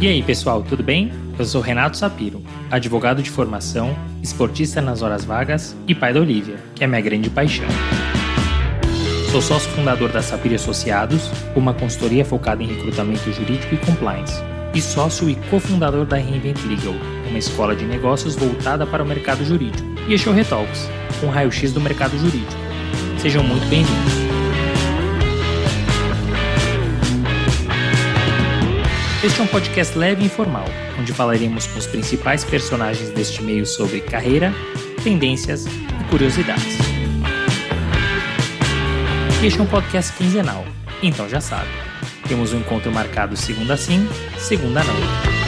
E aí, pessoal, tudo bem? Eu sou Renato Sapiro, advogado de formação, esportista nas horas vagas e pai da Olivia, que é minha grande paixão. Sou sócio fundador da Sapiro Associados, uma consultoria focada em recrutamento jurídico e compliance, e sócio e cofundador da Reinvent Legal, uma escola de negócios voltada para o mercado jurídico, e este é o Retalks, um raio-x do mercado jurídico. Sejam muito bem-vindos. Este é um podcast leve e informal, onde falaremos com os principais personagens deste meio sobre carreira, tendências e curiosidades. Este é um podcast quinzenal, então já sabe. Temos um encontro marcado segunda sim, segunda não.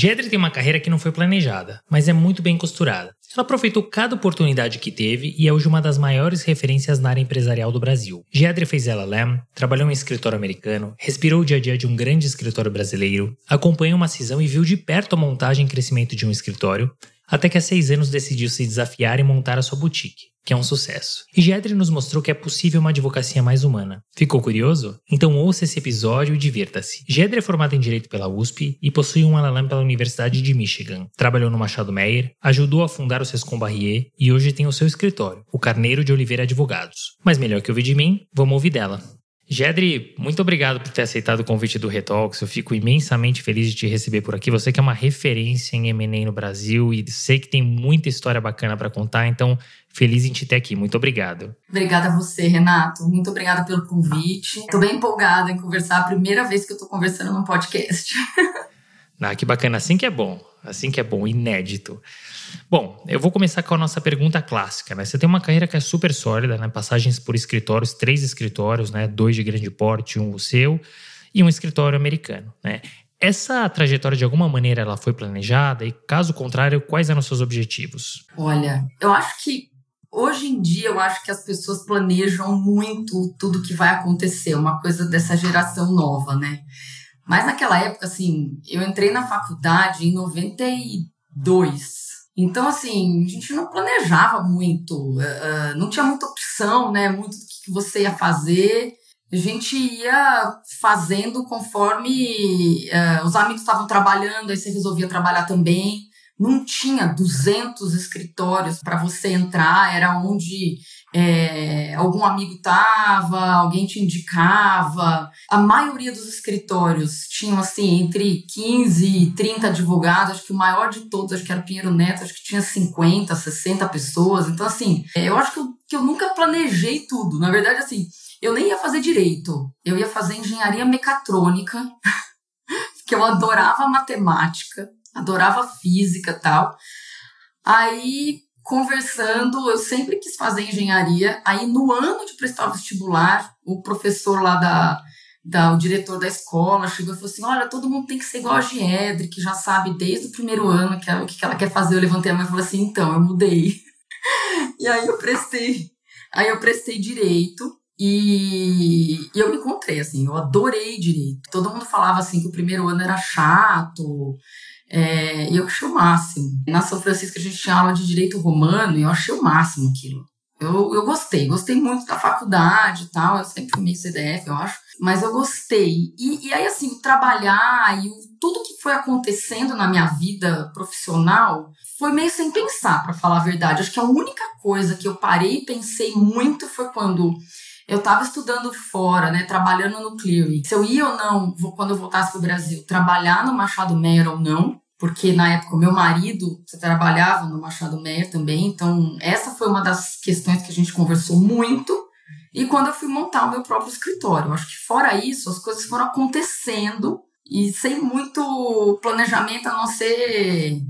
Gedre tem uma carreira que não foi planejada, mas é muito bem costurada. Ela aproveitou cada oportunidade que teve e é hoje uma das maiores referências na área empresarial do Brasil. Gedre fez LLM, trabalhou em escritório americano, respirou o dia a dia de um grande escritório brasileiro, acompanhou uma cisão e viu de perto a montagem e crescimento de um escritório, até que há seis anos decidiu se desafiar e montar a sua boutique, que é um sucesso. E Gedre nos mostrou que é possível uma advocacia mais humana. Ficou curioso? Então ouça esse episódio e divirta-se. Gedre é formado em Direito pela USP e possui um LLM pela Universidade de Michigan. Trabalhou no Machado Meyer, ajudou a fundar o Sescom Barrier e hoje tem o seu escritório, o Carneiro de Oliveira Advogados. Mas melhor que ouvir de mim, vamos ouvir dela. Gedri, muito obrigado por ter aceitado o convite do Retalks. Eu fico imensamente feliz de te receber por aqui. Você que é uma referência em M&A no Brasil e sei que tem muita história bacana para contar, então feliz em te ter aqui. Muito obrigado. Obrigada a você, Renato. Muito obrigada pelo convite. Estou bem empolgada em conversar. A primeira vez que eu estou conversando num podcast. ah, que bacana. Assim que é bom. Assim que é bom, inédito. Bom, eu vou começar com a nossa pergunta clássica, né? Você tem uma carreira que é super sólida, né? Passagens por escritórios, três escritórios, né? Dois de grande porte, um o seu e um escritório americano, né? Essa trajetória, de alguma maneira, ela foi planejada? E, caso contrário, quais eram os seus objetivos? Olha, eu acho que hoje em dia eu acho que as pessoas planejam muito tudo que vai acontecer, uma coisa dessa geração nova, né? Mas naquela época, assim, eu entrei na faculdade em 92. Então, assim, a gente não planejava muito, uh, não tinha muita opção, né? Muito do que você ia fazer. A gente ia fazendo conforme uh, os amigos estavam trabalhando, aí você resolvia trabalhar também não tinha 200 escritórios para você entrar, era onde é, algum amigo estava, alguém te indicava. A maioria dos escritórios tinham, assim, entre 15 e 30 advogados, acho que o maior de todos, acho que era o Pinheiro Neto, acho que tinha 50, 60 pessoas. Então, assim, é, eu acho que eu, que eu nunca planejei tudo. Na verdade, assim, eu nem ia fazer direito, eu ia fazer engenharia mecatrônica, que eu adorava matemática adorava física tal. Aí, conversando, eu sempre quis fazer engenharia. Aí, no ano de prestar vestibular, o professor lá da, da, o diretor da escola chegou e falou assim: Olha, todo mundo tem que ser igual a Giedre, que já sabe desde o primeiro ano que é, o que ela quer fazer. Eu levantei a mão e falei assim: Então, eu mudei. e aí eu prestei, aí eu prestei direito. E, e, eu me encontrei, assim, eu adorei direito. Todo mundo falava, assim, que o primeiro ano era chato, é, e eu achei o máximo. Na São Francisco a gente tinha aula de direito romano e eu achei o máximo aquilo. Eu, eu gostei, gostei muito da faculdade e tal. Eu sempre fui meio CDF, eu acho. Mas eu gostei. E, e aí, assim, trabalhar e o, tudo que foi acontecendo na minha vida profissional foi meio sem pensar, para falar a verdade. Acho que a única coisa que eu parei e pensei muito foi quando eu estava estudando fora, né, trabalhando no Cleary. Se eu ia ou não, quando eu voltasse para o Brasil, trabalhar no Machado Meyer ou não, porque na época o meu marido trabalhava no Machado Meyer também, então essa foi uma das questões que a gente conversou muito. E quando eu fui montar o meu próprio escritório, acho que fora isso, as coisas foram acontecendo e sem muito planejamento a não ser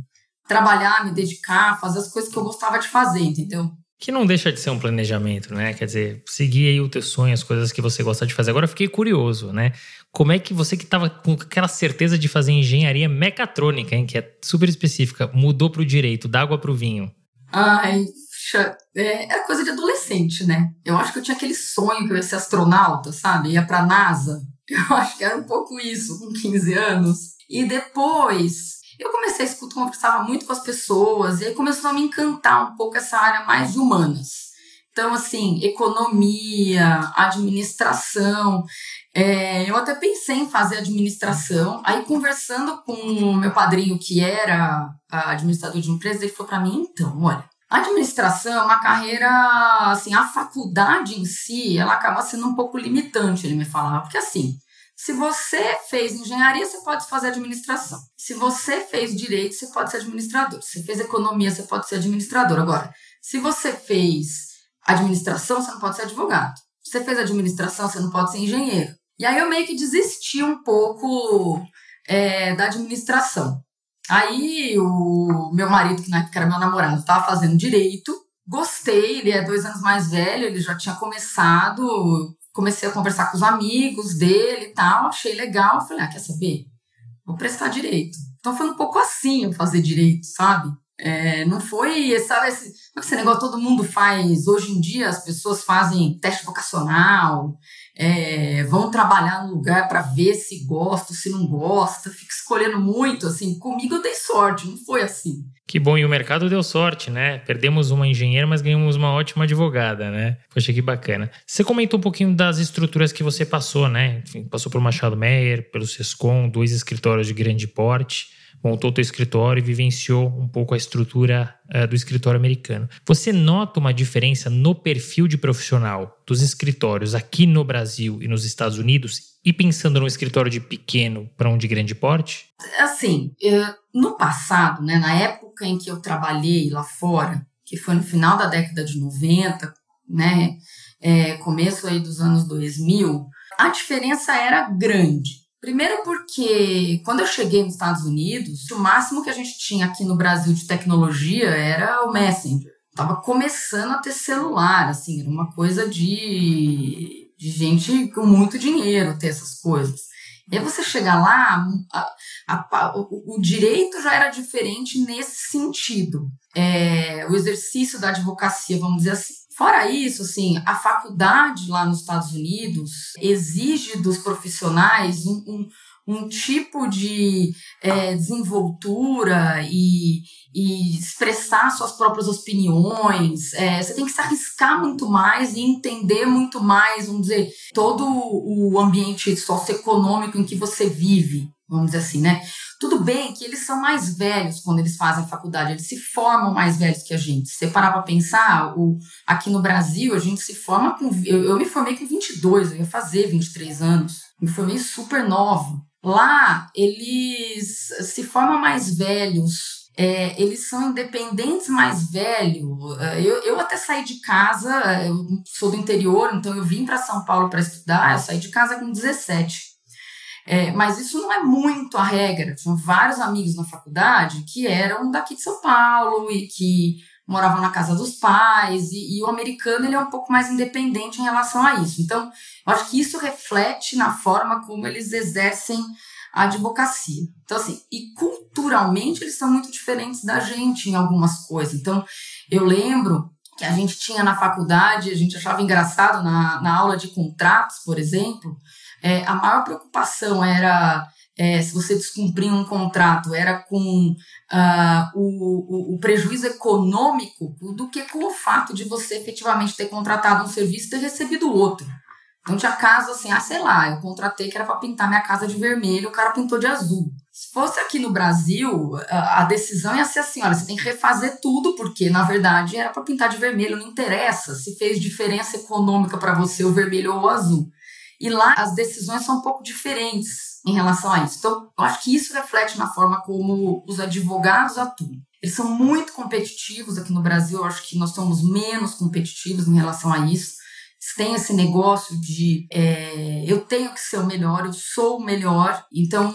trabalhar, me dedicar, fazer as coisas que eu gostava de fazer, entendeu? Que não deixa de ser um planejamento, né? Quer dizer, seguir aí o teu sonho, as coisas que você gosta de fazer. Agora eu fiquei curioso, né? Como é que você que estava com aquela certeza de fazer engenharia mecatrônica, hein, que é super específica, mudou para o direito, da água para o vinho? Ai, é, é coisa de adolescente, né? Eu acho que eu tinha aquele sonho que eu ia ser astronauta, sabe? Ia para NASA. Eu acho que era um pouco isso, com 15 anos. E depois eu comecei a escutar, conversava muito com as pessoas, e aí começou a me encantar um pouco essa área mais de humanas. Então, assim, economia, administração. É, eu até pensei em fazer administração. Aí, conversando com o meu padrinho, que era administrador de empresa, ele falou para mim: então, olha, administração é uma carreira, assim, a faculdade em si, ela acaba sendo um pouco limitante, ele me falava. Porque, assim, se você fez engenharia, você pode fazer administração. Se você fez direito, você pode ser administrador. Se você fez economia, você pode ser administrador. Agora, se você fez administração, você não pode ser advogado. Se você fez administração, você não pode ser engenheiro. E aí eu meio que desisti um pouco é, da administração. Aí o meu marido, que na época era meu namorado, estava fazendo direito. Gostei, ele é dois anos mais velho, ele já tinha começado, comecei a conversar com os amigos dele e tal, achei legal. Falei, ah, quer saber? Vou prestar direito. Então foi um pouco assim eu fazer direito, sabe? É, não foi, sabe, esse, esse negócio todo mundo faz. Hoje em dia as pessoas fazem teste vocacional, é, vão trabalhar no lugar para ver se gosta, se não gosta, fica escolhendo muito. Assim, comigo eu dei sorte, não foi assim. Que bom, e o mercado deu sorte, né? Perdemos uma engenheira, mas ganhamos uma ótima advogada, né? Poxa, que bacana. Você comentou um pouquinho das estruturas que você passou, né? Enfim, passou por Machado Meyer, pelo Sescom, dois escritórios de grande porte, montou seu escritório e vivenciou um pouco a estrutura uh, do escritório americano. Você nota uma diferença no perfil de profissional dos escritórios aqui no Brasil e nos Estados Unidos e pensando no escritório de pequeno para um de grande porte? Assim, no passado, né, na época em que eu trabalhei lá fora, que foi no final da década de 90, né, é, começo aí dos anos 2000, a diferença era grande. Primeiro porque quando eu cheguei nos Estados Unidos, o máximo que a gente tinha aqui no Brasil de tecnologia era o Messenger. Tava começando a ter celular, assim, era uma coisa de, de gente com muito dinheiro ter essas coisas. E aí você chegar lá, a, a, o, o, direito já era diferente nesse sentido. É, o exercício da advocacia, vamos dizer assim. Fora isso, assim, a faculdade lá nos Estados Unidos exige dos profissionais um, um um tipo de é, desenvoltura e, e, expressar suas próprias opiniões. É, você tem que se arriscar muito mais e entender muito mais, vamos dizer, todo o ambiente socioeconômico em que você vive, vamos dizer assim, né? Tudo bem que eles são mais velhos quando eles fazem faculdade, eles se formam mais velhos que a gente. Se você parar para pensar, o, aqui no Brasil a gente se forma com. Eu, eu me formei com 22, eu ia fazer 23 anos. Me formei super nova. Lá, eles se formam mais velhos, é, eles são independentes mais velhos. É, eu, eu até saí de casa, eu sou do interior, então eu vim para São Paulo para estudar, eu saí de casa com 17. É, mas isso não é muito a regra. Tinha vários amigos na faculdade que eram daqui de São Paulo e que moravam na casa dos pais, e, e, o americano ele é um pouco mais independente em relação a isso. Então, eu acho que isso reflete na forma como eles exercem a advocacia. Então, assim, e culturalmente eles são muito diferentes da gente em algumas coisas. Então, eu lembro que a gente tinha na faculdade, a gente achava engraçado na, na aula de contratos, por exemplo, é, a maior preocupação era é, se você descumprir um contrato, era com uh, o, o, o, prejuízo econômico do que com o fato de você efetivamente ter contratado um serviço e ter recebido outro. Então tinha casos assim, ah, sei lá, eu contratei que era para pintar minha casa de vermelho, o cara pintou de azul. Se fosse aqui no Brasil, a, a decisão ia ser assim, olha, você tem que refazer tudo, porque na verdade era para pintar de vermelho, não interessa se fez diferença econômica para você o vermelho ou o azul. E lá as decisões são um pouco diferentes em relação a isso. Então, eu acho que isso reflete na forma como os advogados atuam. Eles são muito competitivos aqui no Brasil, eu acho que nós somos menos competitivos em relação a isso. Têm esse negócio de é, eu tenho que ser o melhor, eu sou o melhor. Então,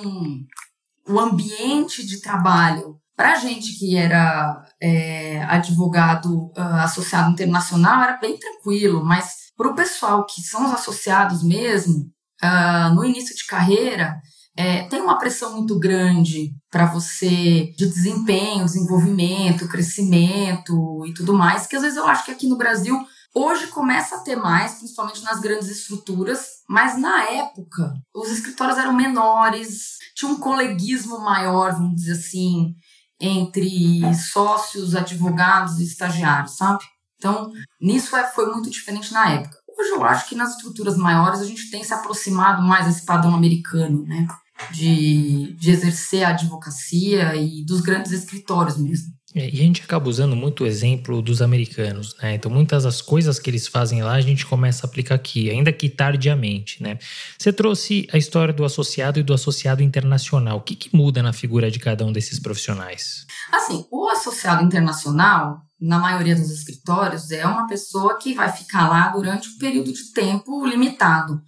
o ambiente de trabalho para a gente que era é, advogado uh, associado internacional era bem tranquilo, mas para o pessoal que são os associados mesmo, uh, no início de carreira, é, tem uma pressão muito grande para você de desempenho, desenvolvimento, crescimento e tudo mais, que às vezes eu acho que aqui no Brasil Hoje começa a ter mais, principalmente nas grandes estruturas, mas na época os escritórios eram menores, tinha um coleguismo maior, vamos dizer assim, entre sócios, advogados e estagiários, sabe? Então, nisso é, foi muito diferente na época. Hoje eu acho que nas estruturas maiores a gente tem se aproximado mais desse padrão americano, né? De, de exercer a advocacia e dos grandes escritórios mesmo. É, e a gente acaba usando muito o exemplo dos americanos, né? Então, muitas das coisas que eles fazem lá, a gente começa a aplicar aqui, ainda que tardiamente, né? Você trouxe a história do associado e do associado internacional. O que, que muda na figura de cada um desses profissionais? Assim, o associado internacional, na maioria dos escritórios, é uma pessoa que vai ficar lá durante um período de tempo limitado,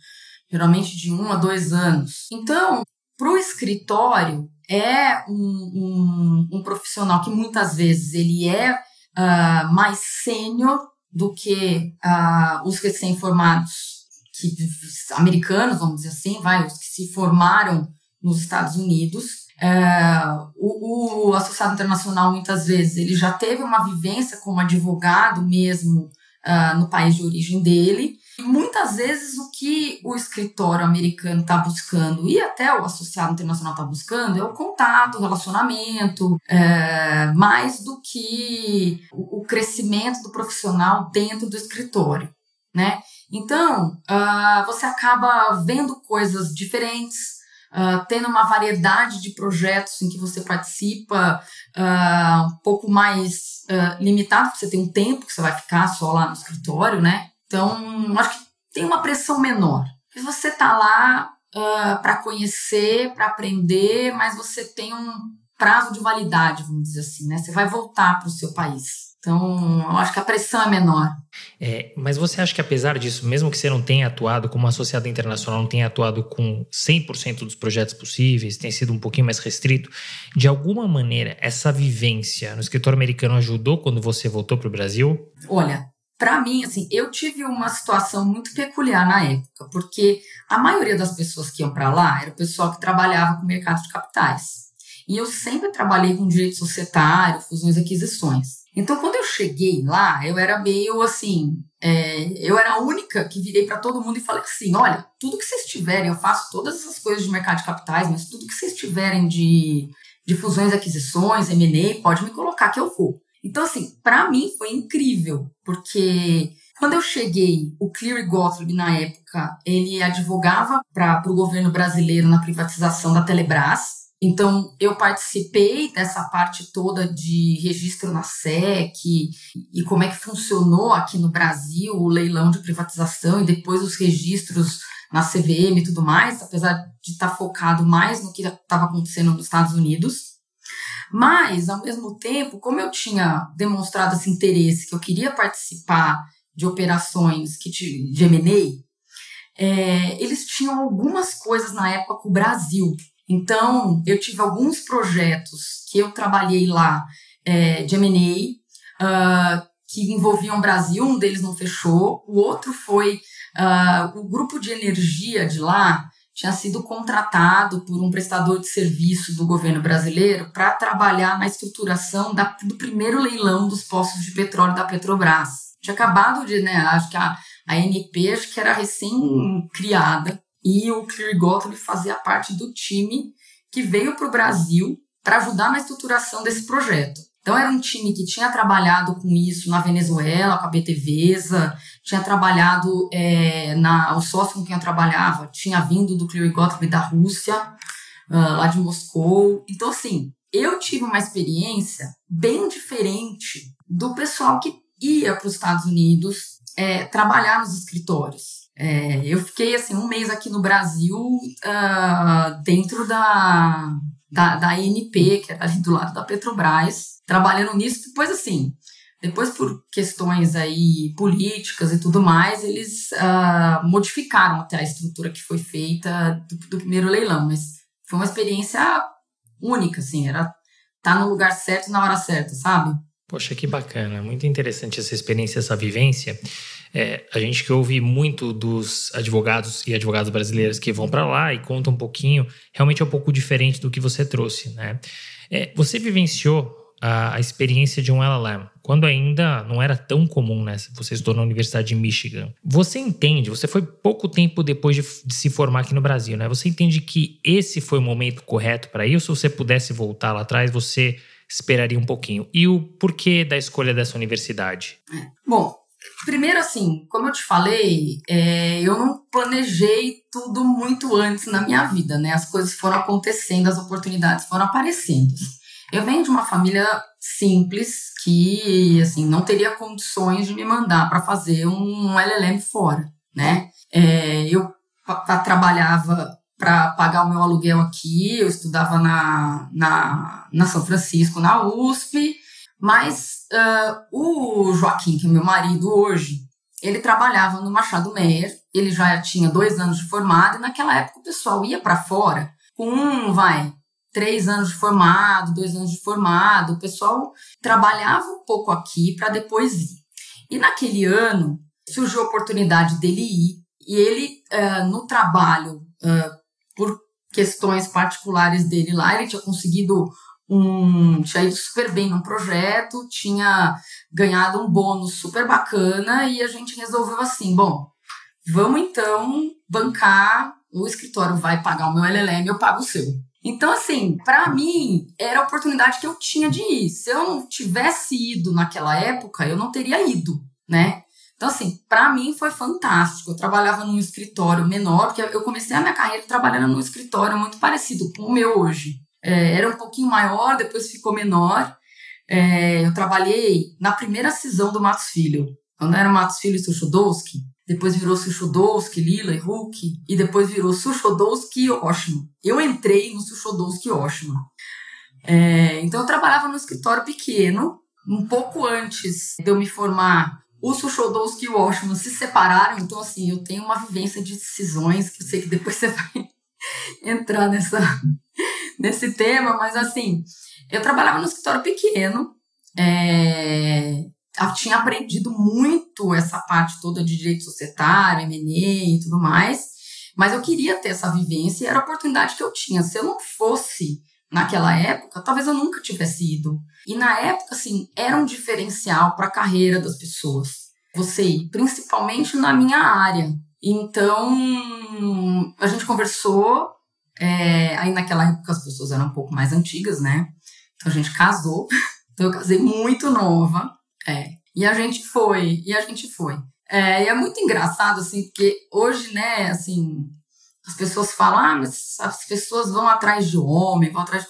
geralmente de um a dois anos. Então, para o escritório, é um, um, um, profissional que muitas vezes ele é uh, mais sênior do que uh, os recém-formados que, americanos, vamos dizer assim, vai, os que se formaram nos Estados Unidos. Uh, o, o associado internacional, muitas vezes, ele já teve uma vivência como advogado mesmo no país de origem dele, Muitas vezes o que o escritório americano está buscando e até o associado internacional está buscando é o contato, o relacionamento, é, mais do que o, o, crescimento do profissional dentro do escritório, né? Então, uh, você acaba vendo coisas diferentes, uh, tendo uma variedade de projetos em que você participa uh, um pouco mais limitado, porque você tem um tempo que você vai ficar só lá no escritório, né? Então, acho que tem uma pressão menor. E você tá lá uh, para conhecer, para aprender, mas você tem um prazo de validade, vamos dizer assim, né? Você vai voltar para o seu país. Então, eu acho que a pressão é menor. É, mas você acha que apesar disso, mesmo que você não tenha atuado como associado internacional, não tenha atuado com 100% dos projetos possíveis, tem sido um pouquinho mais restrito, de alguma maneira essa vivência no escritório americano ajudou quando você voltou para o Brasil? Olha, para mim, assim, eu tive uma situação muito peculiar na época, porque a maioria das pessoas que iam para lá era o pessoal que trabalhava com mercado de capitais. E eu sempre trabalhei com direito societário, fusões e aquisições. Então, quando eu cheguei lá, eu era meio assim, é, eu era a única que virei para todo mundo e falei assim: olha, tudo que vocês tiverem, eu faço todas essas coisas de mercado de capitais, mas tudo que vocês tiverem de, de fusões e aquisições, M&A, pode me colocar que eu vou. Então, assim, para mim foi incrível, porque quando eu cheguei, o Cleary Gottlieb, na época, ele advogava para o governo brasileiro na privatização da Telebrás. Então, eu participei dessa parte toda de registro na SEC e como é que funcionou aqui no Brasil o leilão de privatização e depois os registros na CVM e tudo mais, apesar de estar tá focado mais no que estava acontecendo nos Estados Unidos. Mas, ao mesmo tempo, como eu tinha demonstrado esse interesse, que eu queria participar de operações que de M&A, é, eles tinham algumas coisas na época com o Brasil. Então, eu tive alguns projetos que eu trabalhei lá é, de M&A, uh, que envolviam o Brasil, um deles não fechou, o outro foi uh, o grupo de energia de lá, tinha sido contratado por um prestador de serviço do governo brasileiro para trabalhar na estruturação da, do primeiro leilão dos postos de petróleo da Petrobras. Tinha acabado de, né, acho que a, a NP acho que era recém-criada e o Clear Gottlieb fazia parte do time que veio para o Brasil para ajudar na estruturação desse projeto. Então era um time que tinha trabalhado com isso na Venezuela, com a BTVesa, tinha trabalhado é, na o sócio com quem eu trabalhava tinha vindo do Clear Gottlieb da Rússia, uh, lá de Moscou. Então assim, eu tive uma experiência bem diferente do pessoal que ia para os Estados Unidos é, trabalhar nos escritórios. É, eu fiquei assim um mês aqui no Brasil uh, dentro da, da, da ANP, que era ali do lado da Petrobras, trabalhando nisso. Depois, assim, depois por questões aí políticas e tudo mais, eles uh, modificaram até a estrutura que foi feita do, do, primeiro leilão. Mas foi uma experiência única, assim, era estar tá no lugar certo na hora certa, sabe? Poxa, que bacana, muito interessante essa experiência, essa vivência. É, a gente que ouve muito dos advogados e advogadas brasileiras que vão para lá e contam um pouquinho, realmente é um pouco diferente do que você trouxe, né? É, você vivenciou a, a, experiência de um LLM, quando ainda não era tão comum, né? Você estudou na Universidade de Michigan. Você entende, você foi pouco tempo depois de, de se formar aqui no Brasil, né? Você entende que esse foi o momento correto para isso? Se você pudesse voltar lá atrás, você esperaria um pouquinho? E o porquê da escolha dessa universidade? Bom, Primeiro, assim, como eu te falei, é, eu não planejei tudo muito antes na minha vida, né? As coisas foram acontecendo, as oportunidades foram aparecendo. Eu venho de uma família simples que, assim, não teria condições de me mandar para fazer um LLM fora, né? É, eu trabalhava para pagar o meu aluguel aqui, eu estudava na, na, na São Francisco, na USP, mas uh, o Joaquim, que é meu marido hoje, ele trabalhava no Machado Meyer, ele já tinha dois anos de formado, e naquela época o pessoal ia para fora com um, vai, três anos de formado, dois anos de formado, o pessoal trabalhava um pouco aqui para depois ir. E naquele ano surgiu a oportunidade dele ir, e ele, uh, no trabalho, uh, por questões particulares dele lá, ele tinha conseguido um, tinha ido super bem num projeto, tinha ganhado um bônus super bacana e a gente resolveu assim, bom, vamos então bancar, o escritório vai pagar o meu LLM, eu pago o seu. Então, assim, para mim, era a oportunidade que eu tinha de ir. Se eu não tivesse ido naquela época, eu não teria ido, né? Então, assim, para mim foi fantástico. Eu trabalhava num escritório menor, porque eu comecei a minha carreira trabalhando num escritório muito parecido com o meu hoje é, era um pouquinho maior, depois ficou menor. É, eu trabalhei na primeira cisão do Matos Filho, quando era Matos Filho e Suchodowski, depois virou Suchodowski, Lila e Hulk, e depois virou Suchodowski e Oshima. Eu entrei no Suchodowski e Oshima. É, então eu trabalhava no escritório pequeno, um pouco antes de eu me formar, o Suchodowski e o Oshima se separaram, então assim, eu tenho uma vivência de decisões que eu sei que depois você vai entrar nessa, nesse tema, mas assim, eu trabalhava no escritório pequeno, é, tinha aprendido muito essa parte toda de direito societário, M&A e tudo mais, mas eu queria ter essa vivência e era a oportunidade que eu tinha. Se eu não fosse naquela época, talvez eu nunca tivesse ido. E na época, assim, era um diferencial para a carreira das pessoas. Você ir, principalmente na minha área. Então, a gente conversou, é, aí naquela época as pessoas eram um pouco mais antigas, né? Então a gente casou. Então eu casei muito nova. É. E a gente foi, e a gente foi. É, e é muito engraçado, assim, porque hoje, né, assim, as pessoas falam, ah, mas as pessoas vão atrás de homem, vão atrás de...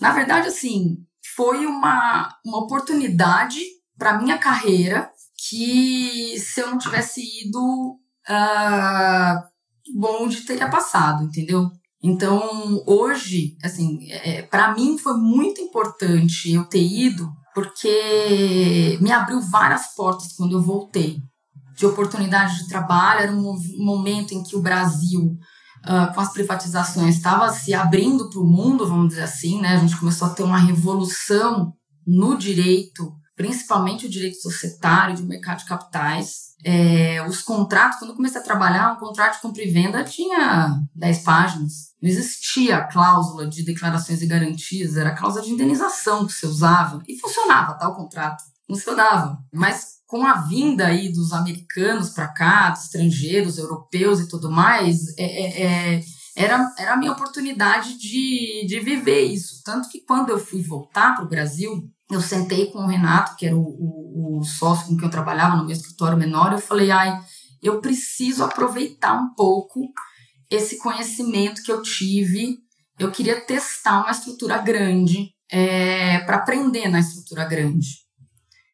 Na verdade, assim, foi uma, uma oportunidade para minha carreira que se eu não tivesse ido, uh, bom de teria passado, entendeu? Então, hoje, assim, é, para mim foi muito importante eu ter ido, porque me abriu várias portas quando eu voltei. De oportunidade de trabalho, era um momento em que o Brasil, uh, com as privatizações, estava se abrindo para o mundo, vamos dizer assim, né? A gente começou a ter uma revolução no direito, principalmente o direito societário, de mercado de capitais, é, os contratos, quando eu comecei a trabalhar, um contrato de compra e venda tinha 10 páginas. Não existia a cláusula de declarações e garantias, era a cláusula de indenização que você usava. E funcionava, tá? Contrato. Funcionava. Mas com a vinda aí dos americanos para cá, dos estrangeiros, europeus e tudo mais, é, é, é, era, era a minha oportunidade de, de viver isso. Tanto que quando eu fui voltar para o Brasil, eu sentei com o Renato, que era o, o, o, sócio com quem eu trabalhava no meu escritório menor, eu falei, ai, eu preciso aproveitar um pouco esse conhecimento que eu tive. Eu queria testar uma estrutura grande é, para aprender na estrutura grande.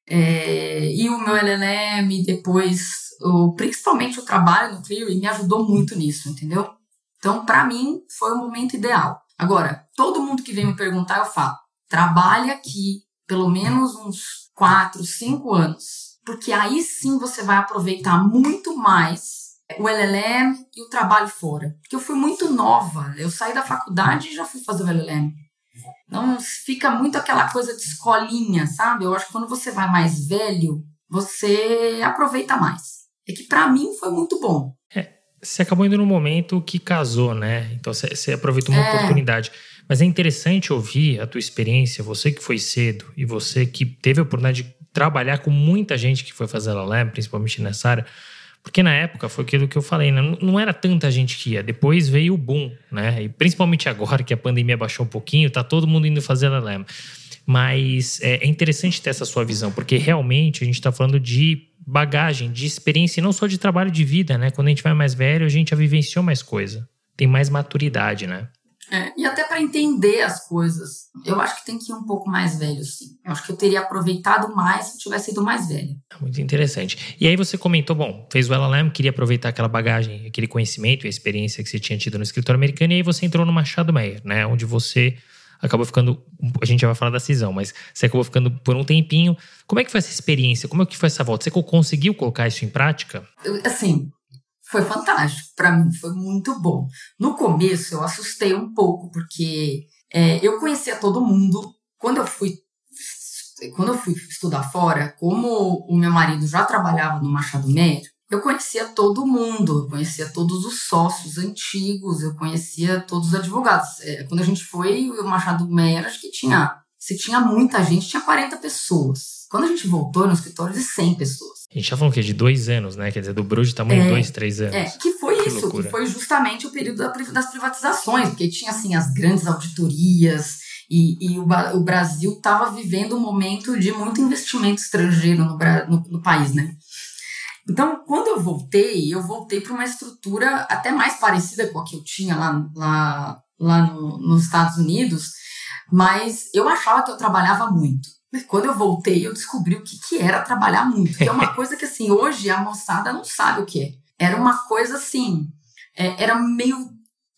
É, e o meu LLM, depois, o, principalmente o trabalho no Clear, me ajudou muito nisso, entendeu? Então, para mim, foi o momento ideal. Agora, todo mundo que vem me perguntar, eu falo, trabalhe aqui, pelo menos uns quatro, cinco anos, porque aí sim você vai aproveitar muito mais o LLM e o trabalho fora. Porque eu fui muito nova, eu saí da faculdade e já fui fazer o LLM. Não fica muito aquela coisa de escolinha, sabe? Eu acho que quando você vai mais velho, você aproveita mais. É que para mim foi muito bom. É, você acabou indo no momento que casou, né? Então você, você aproveitou uma é. oportunidade. Mas é interessante ouvir a tua experiência, você que foi cedo e você que teve a oportunidade de trabalhar com muita gente que foi fazer LLM, principalmente nessa área, porque na época foi aquilo que eu falei, né? não era tanta gente que ia. Depois veio o boom, né? E principalmente agora que a pandemia baixou um pouquinho, tá todo mundo indo fazer LLM. Mas é, é interessante ter essa sua visão, porque realmente a gente está falando de bagagem, de experiência, e não só de trabalho de vida, né? Quando a gente vai mais velho, a gente já vivenciou mais coisa. Tem mais maturidade, né? É, e até para entender as coisas, eu acho que tem que ir um pouco mais velho, sim. Eu acho que eu teria aproveitado mais se eu tivesse sido mais velho. Muito interessante. E aí você comentou, bom, fez o LLM, queria aproveitar aquela bagagem, aquele conhecimento e a experiência que você tinha tido no escritório americano, e aí você entrou no Machado Meyer, né? Onde você acabou ficando. A gente já vai falar da cisão, mas você acabou ficando por um tempinho. Como é que foi essa experiência? Como é que foi essa volta? Você conseguiu colocar isso em prática? Assim, foi fantástico. Para mim, foi muito bom. No começo, eu assustei um pouco, porque é, eu conhecia todo mundo. Quando eu fui quando eu fui estudar fora, como o meu marido já trabalhava no Machado Meyer, eu conhecia todo mundo, eu conhecia todos os sócios antigos, eu conhecia todos os advogados. É, quando a gente foi, o Machado Meyer, acho que tinha, se tinha muita gente, tinha 40 pessoas. Quando a gente voltou, no escritório de 100 pessoas. A gente já falou que é de dois anos, né? Quer dizer, dobrou de tamanho é, dois, três anos. É, que foi que isso, loucura. que foi justamente o período das privatizações, porque tinha assim as grandes auditorias e, e o, o, Brasil estava vivendo um momento de muito investimento estrangeiro no, no, no país, né? Então, quando eu voltei, eu voltei para uma estrutura até mais parecida com a que eu tinha lá, lá, lá no, nos Estados Unidos, mas eu achava que eu trabalhava muito. Quando eu voltei, eu descobri o que, que era trabalhar muito. Que é uma coisa que, assim, hoje a moçada não sabe o que é. Era uma coisa assim, é, era meio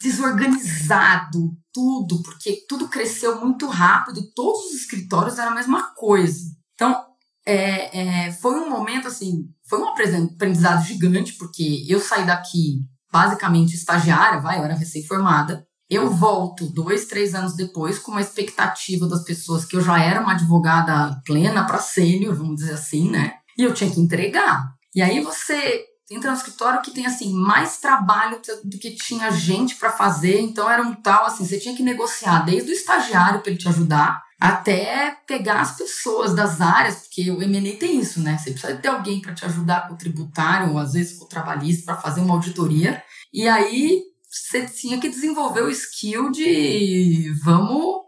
desorganizado tudo, porque tudo cresceu muito rápido, todos os escritórios eram a mesma coisa. Então, é, é, foi um momento assim, foi um aprendizado gigante, porque eu saí daqui basicamente estagiária, vai, eu era recém-formada, eu volto dois, três anos depois com uma expectativa das pessoas que eu já era uma advogada plena para sênior, vamos dizer assim, né? E eu tinha que entregar. E aí você entra no escritório que tem assim mais trabalho do que tinha gente para fazer, então era um tal assim, você tinha que negociar desde o estagiário para ele te ajudar até pegar as pessoas das áreas, porque o M&A tem isso, né? Você precisa ter alguém para te ajudar com o tributário, ou às vezes com o trabalhista para fazer uma auditoria. E aí você tinha que desenvolver o skill de vamos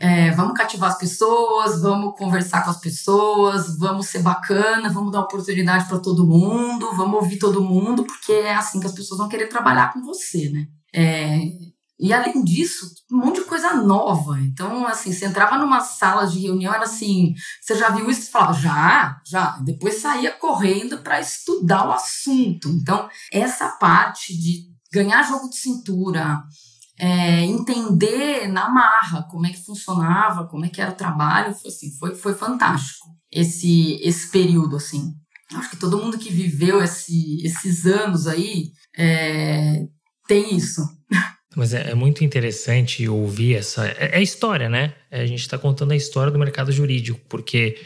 é, vamos cativar as pessoas, vamos conversar com as pessoas, vamos ser bacana, vamos dar oportunidade para todo mundo, vamos ouvir todo mundo, porque é assim que as pessoas vão querer trabalhar com você, né? É, e além disso, um monte de coisa nova. Então, assim, você entrava numa sala de reunião, era assim, você já viu isso? Você falava, já, já. Depois saía correndo para estudar o assunto. Então, essa parte de ganhar jogo de cintura, é, entender na marra como é que funcionava, como é que era o trabalho, foi, assim, foi, foi fantástico esse, esse período, assim. Acho que todo mundo que viveu esse, esses anos aí é, tem isso. Mas é, é, muito interessante ouvir essa. É, é história, né? É, a gente está contando a história do mercado jurídico, porque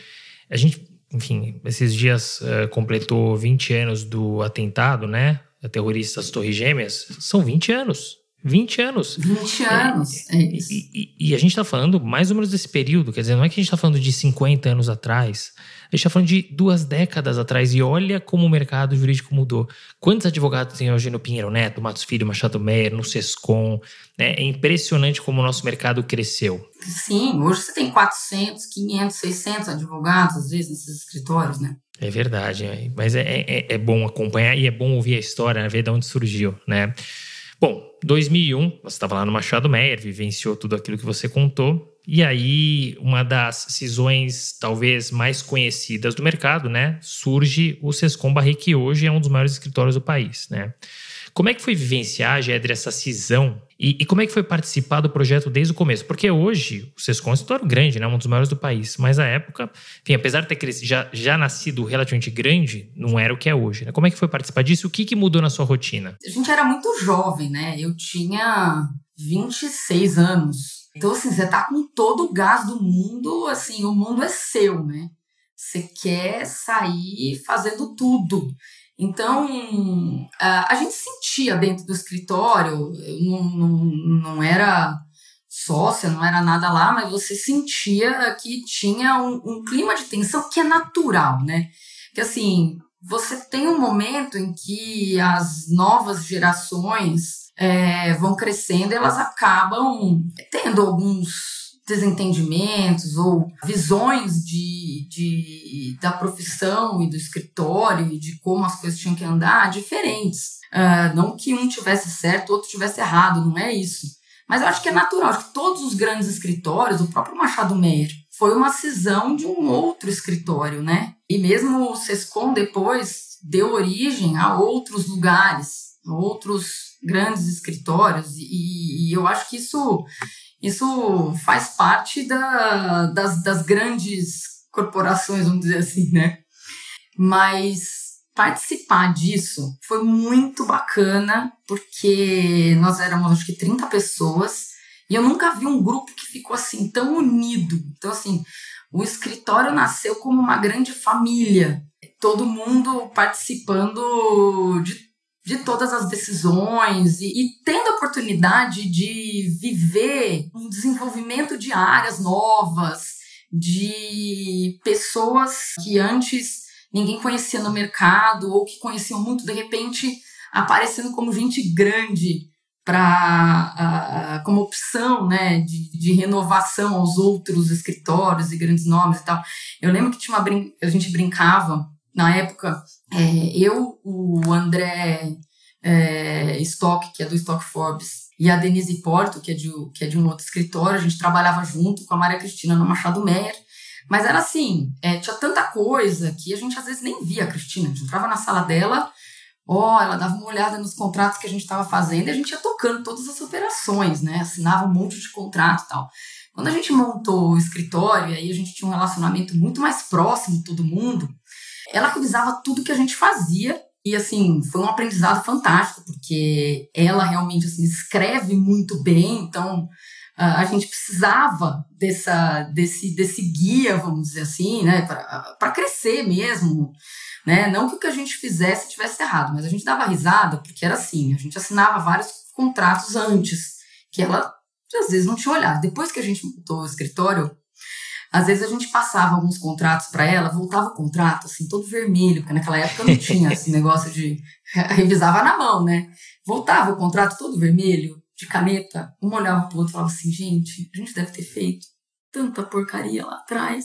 a gente, enfim, esses dias uh, completou 20 anos do atentado, né? Terroristas Torres Gêmeas. São 20 anos. 20 anos. 20 anos, é, é isso. E, e, e, a gente está falando mais ou menos desse período, quer dizer, não é que a gente está falando de 50 anos atrás, a gente está falando de duas décadas atrás, e olha como o mercado jurídico mudou. Quantos advogados tem hoje no Pinheiro Neto, Matos Filho, Machado Meyer, no Sescom? Né? É impressionante como o nosso mercado cresceu. Sim, hoje você tem 400, 500, 600 advogados, às vezes, nesses escritórios, né? É verdade, é. mas é, é, é bom acompanhar e é bom ouvir a história, né? ver de onde surgiu, né? Bom, 2001, você estava lá no Machado Meyer, vivenciou tudo aquilo que você contou. E aí, uma das cisões talvez mais conhecidas do mercado, né? Surge o Sescom Barre, que hoje é um dos maiores escritórios do país, né? Como é que foi vivenciar, Gedre, essa cisão? E, e, como é que foi participar do projeto desde o começo? Porque hoje o Sescom é um escritório grande, né? um dos maiores do país. Mas a época, enfim, apesar de ter crescido, já, já nascido relativamente grande, não era o que é hoje. Né? Como é que foi participar disso? O que, que mudou na sua rotina? A gente era muito jovem, né? Eu tinha 26 anos. Então, assim, você tá com todo o gás do mundo, assim, o mundo é seu, né? Você quer sair fazendo tudo. Então, a gente sentia dentro do escritório, não, não, não era sócia, não era nada lá, mas você sentia que tinha um, um clima de tensão que é natural, né? Que assim, você tem um momento em que as novas gerações é, vão crescendo elas acabam tendo alguns desentendimentos ou visões de, de, da profissão e do escritório e de como as coisas tinham que andar diferentes. Uh, não que um tivesse certo, outro tivesse errado, não é isso. Mas eu acho que é natural, acho que todos os grandes escritórios, o próprio Machado Meyer, foi uma cisão de um outro escritório, né? E mesmo o Sescom depois deu origem a outros lugares, outros grandes escritórios, e, e eu acho que isso isso faz parte da, das, das grandes corporações, vamos dizer assim, né? Mas participar disso foi muito bacana, porque nós éramos acho que 30 pessoas, e eu nunca vi um grupo que ficou assim tão unido. Então, assim, o escritório nasceu como uma grande família, todo mundo participando de de todas as decisões e, e, tendo a oportunidade de viver um desenvolvimento de áreas novas, de pessoas que antes ninguém conhecia no mercado ou que conheciam muito, de repente aparecendo como gente grande para como opção né, de, de, renovação aos outros escritórios e grandes nomes e tal. Eu lembro que tinha uma a gente brincava na época, é, eu, o André é, Stock, que é do Stock Forbes, e a Denise Porto, que é, de, que é de um outro escritório, a gente trabalhava junto com a Maria Cristina no Machado Meyer, mas era assim, é, tinha tanta coisa que a gente às vezes nem via a Cristina, a gente entrava na sala dela, ó, ela dava uma olhada nos contratos que a gente estava fazendo e a gente ia tocando todas as operações, né, assinava um monte de contrato e tal. Quando a gente montou o escritório, aí a gente tinha um relacionamento muito mais próximo, todo mundo, ela revisava tudo que a gente fazia e assim, foi um aprendizado fantástico, porque ela realmente assim, escreve muito bem, então a gente precisava dessa, desse, desse guia, vamos dizer assim, né, para crescer mesmo. Né? Não que o que a gente fizesse tivesse errado, mas a gente dava risada, porque era assim: a gente assinava vários contratos antes, que ela às vezes não tinha olhado. Depois que a gente montou o escritório, às vezes a gente passava alguns contratos para ela, voltava o contrato assim todo vermelho, porque naquela época não tinha esse negócio de revisava na mão, né? Voltava o contrato todo vermelho, de caneta, um olhava pro outro e falava assim, gente, a gente deve ter feito tanta porcaria lá atrás.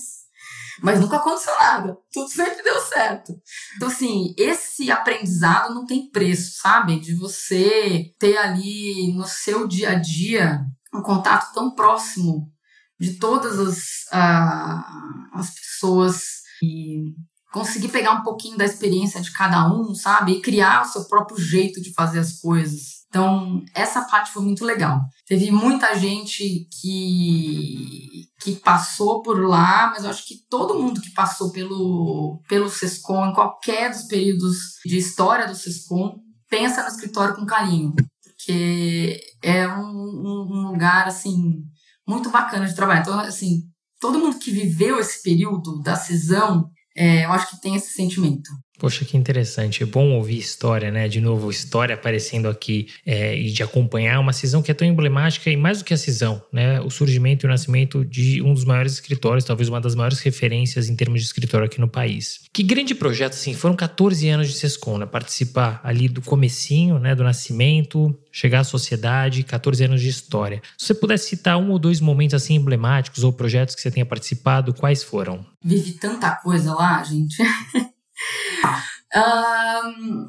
Mas nunca aconteceu nada. Tudo sempre deu certo. Então, assim, esse aprendizado não tem preço, sabe? De você ter ali no seu dia a dia um contato tão próximo de todas as, uh, as pessoas e conseguir pegar um pouquinho da experiência de cada um, sabe? E criar o seu próprio jeito de fazer as coisas. Então, essa parte foi muito legal. Teve muita gente que, que passou por lá, mas eu acho que todo mundo que passou pelo, pelo SESCOM, em qualquer dos períodos de história do SESCOM, pensa no escritório com carinho. Porque é um, um, um lugar, assim, muito bacana de trabalhar. Então, assim, todo mundo que viveu esse período da cisão, é, eu acho que tem esse sentimento. Poxa, que interessante. É bom ouvir história, né? De novo, história aparecendo aqui é, e de acompanhar uma cisão que é tão emblemática e mais do que a cisão, né? O surgimento e o nascimento de um dos maiores escritórios, talvez uma das maiores referências em termos de escritório aqui no país. Que grande projeto, assim, foram 14 anos de Sescom, né? Participar ali do comecinho, né? Do nascimento, chegar à sociedade, 14 anos de história. Se você pudesse citar um ou dois momentos assim emblemáticos ou projetos que você tenha participado, quais foram? Vivi tanta coisa lá, gente. Um,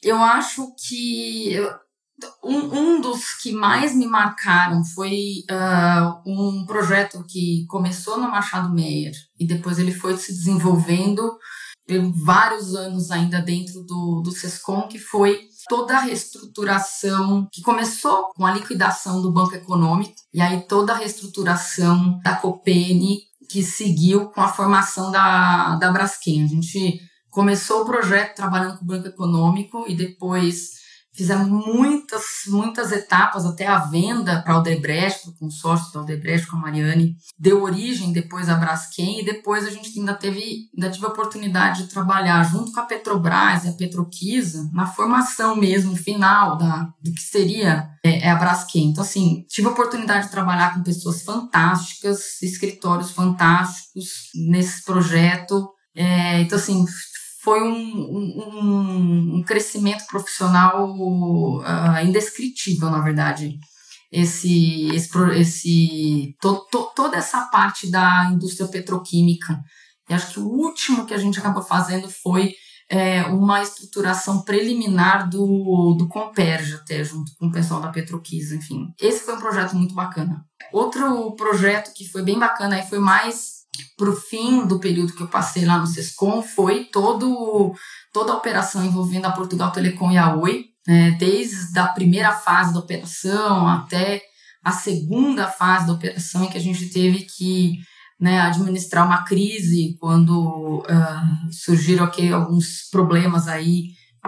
eu acho que um, um, dos que mais me marcaram foi uh, um projeto que começou no Machado Meyer e depois ele foi se desenvolvendo vários anos ainda dentro do, do SESCOM, que foi toda a reestruturação que começou com a liquidação do Banco Econômico e aí toda a reestruturação da Copene que seguiu com a formação da, da Braskem. A gente começou o projeto trabalhando com o Banco Econômico e depois fizemos muitas, muitas etapas até a venda para a Aldebrecht, para o consórcio da Aldebrecht com a Mariane, deu origem depois à Braskem e depois a gente ainda teve, ainda tive a oportunidade de trabalhar junto com a Petrobras e a Petroquisa na formação mesmo final da, do que seria é, é a Braskem. Então, assim, tive a oportunidade de trabalhar com pessoas fantásticas, escritórios fantásticos nesse projeto. É, então, assim, foi um, um, um crescimento profissional uh, indescritível, na verdade. Esse, esse, esse to, to, toda essa parte da indústria petroquímica. E acho que o último que a gente acabou fazendo foi é, uma estruturação preliminar do, do Comperge, até junto com o pessoal da Petroquis, enfim. Esse foi um projeto muito bacana. Outro projeto que foi bem bacana e foi mais para o fim do período que eu passei lá no SESCOM foi todo, toda a operação envolvendo a Portugal Telecom e a Oi, né, desde a primeira fase da operação até a segunda fase da operação, em que a gente teve que né, administrar uma crise quando uh, surgiram aqui alguns problemas aí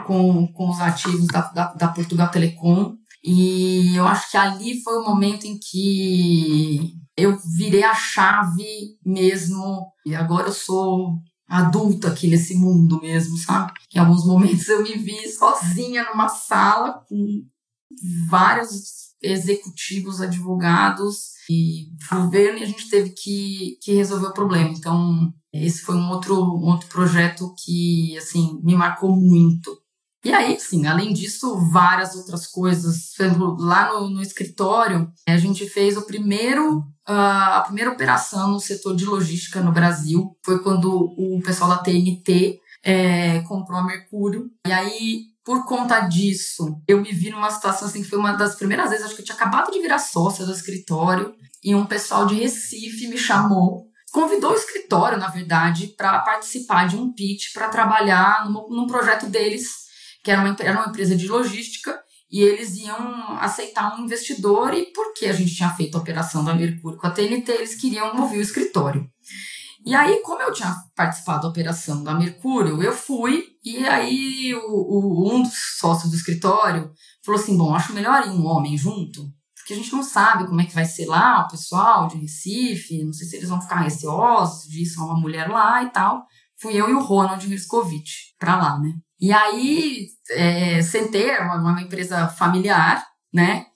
com, com os ativos da, da, da Portugal Telecom. E eu acho que ali foi o momento em que eu virei a chave mesmo, e agora eu sou adulta aqui nesse mundo mesmo, sabe? Em alguns momentos eu me vi sozinha numa sala com vários executivos, advogados e governo e a gente teve que, que resolver o problema. Então, esse foi um outro, um outro projeto que, assim, me marcou muito. E aí, sim, além disso, várias outras coisas. Lá no, no escritório, a gente fez o primeiro, uh, a primeira operação no setor de logística no Brasil. Foi quando o pessoal da TNT é, comprou a Mercúrio. E aí, por conta disso, eu me vi numa situação assim, que foi uma das primeiras vezes, acho que eu tinha acabado de virar sócia do escritório, e um pessoal de Recife me chamou convidou o escritório, na verdade, para participar de um pitch para trabalhar num, num projeto deles que era uma, era uma empresa de logística, e eles iam aceitar um investidor, e porque a gente tinha feito a operação da Mercúrio com a TNT, eles queriam mover o escritório. E aí, como eu tinha participado da operação da Mercúrio, eu fui, e aí o, o, um dos sócios do escritório falou assim: bom, acho melhor ir um homem junto, porque a gente não sabe como é que vai ser lá o pessoal de Recife, não sei se eles vão ficar receosos só uma mulher lá e tal. Fui eu e o Ronald Riscovich para lá, né? E aí, é, sentei, uma, uma empresa familiar, né?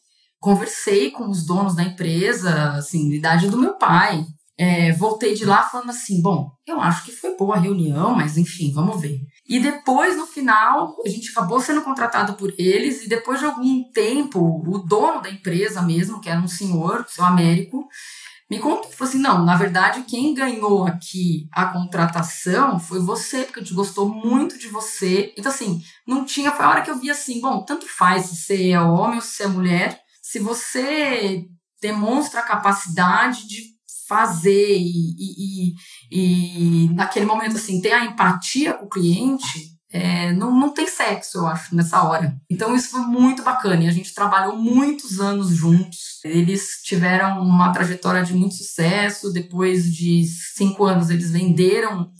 Conversei com os donos da empresa, assim, idade do meu pai. É, voltei de lá falando assim: bom, eu acho que foi boa a reunião, mas enfim, vamos ver. E depois, no final, a gente acabou sendo contratado por eles, e depois de algum tempo, o dono da empresa mesmo, que era um senhor, seu Américo, me contou, falou assim, não, na verdade quem ganhou aqui a contratação foi você, porque a gente gostou muito de você. Então assim, não tinha, foi a hora que eu vi assim, bom, tanto faz se você é homem ou se é mulher, se você demonstra a capacidade de fazer e, e, e, e naquele momento assim, ter a empatia com o cliente, é, não, não tem sexo, eu acho, nessa hora. Então isso foi muito bacana e a gente trabalhou muitos anos juntos. Eles tiveram uma trajetória de muito sucesso. Depois de cinco anos, eles venderam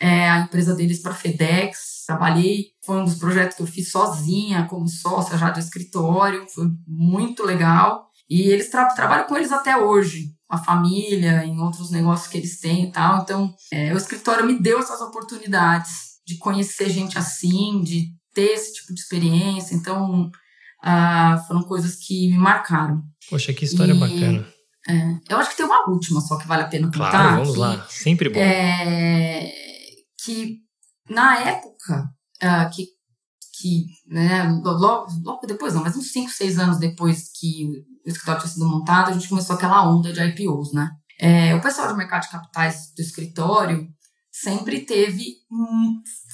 é, a empresa deles para FedEx. Trabalhei, foi um dos projetos que eu fiz sozinha, como sócia já do escritório. Foi muito legal. E eles tra trabalham com eles até hoje, a família, em outros negócios que eles têm e tal. Então, é, o escritório me deu essas oportunidades de conhecer gente assim, de ter esse tipo de experiência. Então, ah, foram coisas que me marcaram. Poxa, que história e, bacana. É, eu acho que tem uma última só que vale a pena contar. Claro, vamos que, lá. Sempre bom. É, que na época uh, que, que né, logo, logo depois, não, mas uns 5, 6 anos depois que o escritório tinha sido montado, a gente começou aquela onda de IPOs, né? É, o pessoal de mercado de capitais do escritório sempre teve,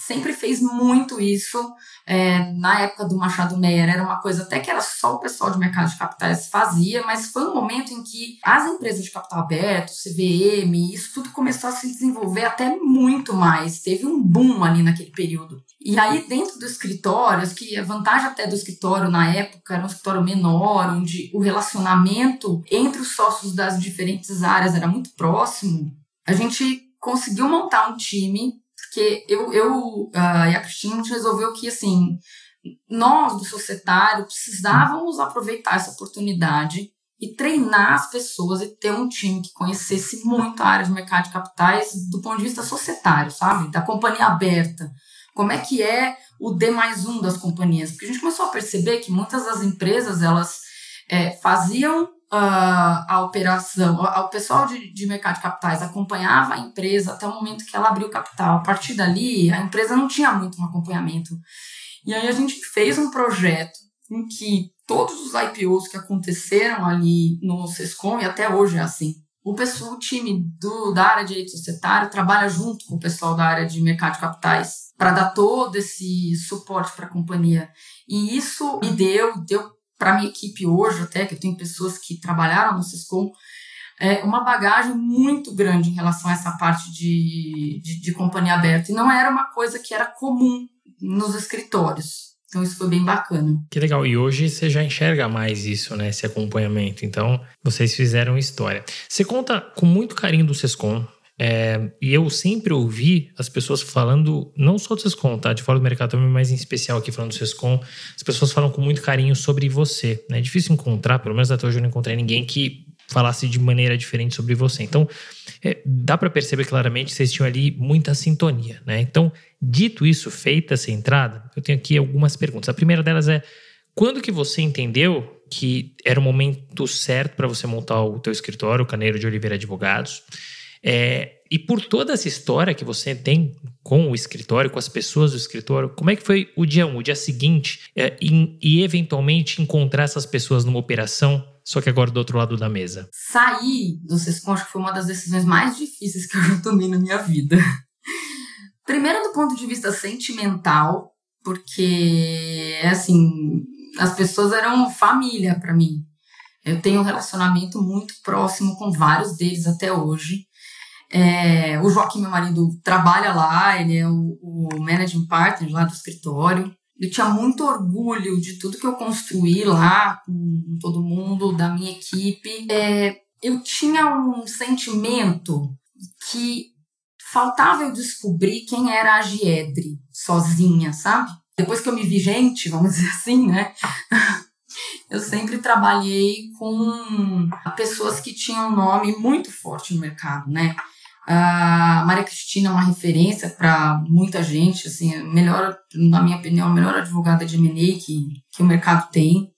sempre fez muito isso. É, na época do Machado Meyer era uma coisa até que era só o pessoal de mercado de capitais fazia, mas foi um momento em que as empresas de capital aberto, CVM, isso tudo começou a se desenvolver até muito mais. Teve um boom ali naquele período. E aí dentro do escritório, que a vantagem até do escritório na época era um escritório menor, onde o relacionamento entre os sócios das diferentes áreas era muito próximo. A gente conseguiu montar um time, porque eu, eu uh, e a Cristina a gente resolveu que, assim, nós do societário precisávamos aproveitar essa oportunidade e treinar as pessoas e ter um time que conhecesse muito a área de mercado de capitais do ponto de vista societário, sabe? Da companhia aberta. Como é que é o D mais um das companhias? Porque a gente começou a perceber que muitas das empresas, elas é, faziam uh, a operação, o pessoal de, de mercado de capitais acompanhava a empresa até o momento que ela abriu capital. A partir dali, a empresa não tinha muito um acompanhamento. E aí a gente fez um projeto em que todos os IPOs que aconteceram ali no Sescom, e até hoje é assim, o pessoal, o time do, da área de direito societário trabalha junto com o pessoal da área de mercado de capitais para dar todo esse suporte para a companhia. E isso me deu, deu para minha equipe hoje até, que eu tenho pessoas que trabalharam no Sescom, é, uma bagagem muito grande em relação a essa parte de, de, de companhia aberta. E não era uma coisa que era comum nos escritórios. Então isso foi bem bacana. Que legal. E hoje você já enxerga mais isso, né? Esse acompanhamento. Então vocês fizeram história. Você conta com muito carinho do Sescom. É, e eu sempre ouvi as pessoas falando, não só do Sescom, tá? De fora do mercado também, mas em especial aqui falando do Sescom, as pessoas falam com muito carinho sobre você. Né? É difícil encontrar, pelo menos até hoje eu não encontrei ninguém que falasse de maneira diferente sobre você. Então, é, dá para perceber claramente que vocês tinham ali muita sintonia, né? Então, dito isso, feita essa entrada, eu tenho aqui algumas perguntas. A primeira delas é: quando que você entendeu que era o momento certo para você montar o teu escritório, o Caneiro de Oliveira Advogados? É, e por toda essa história que você tem com o escritório, com as pessoas do escritório, como é que foi o dia 1, um, o dia seguinte, é, e, e eventualmente encontrar essas pessoas numa operação só que agora do outro lado da mesa. Sair do Sescom acho que foi uma das decisões mais difíceis que eu já tomei na minha vida. Primeiro do ponto de vista sentimental, porque assim, as pessoas eram família para mim. Eu tenho um relacionamento muito próximo com vários deles até hoje. É, o Joaquim, meu marido, trabalha lá, ele é o, o managing partner lá do escritório eu tinha muito orgulho de tudo que eu construí lá com todo mundo, da minha equipe. É, eu tinha um sentimento que faltava eu descobrir quem era a Giedre sozinha, sabe? Depois que eu me vi gente, vamos dizer assim, né? Eu sempre trabalhei com pessoas que tinham um nome muito forte no mercado, né? A Maria Cristina é uma referência para muita gente, assim, melhor, na minha opinião, a melhor advogada de M&A que, que o mercado tem.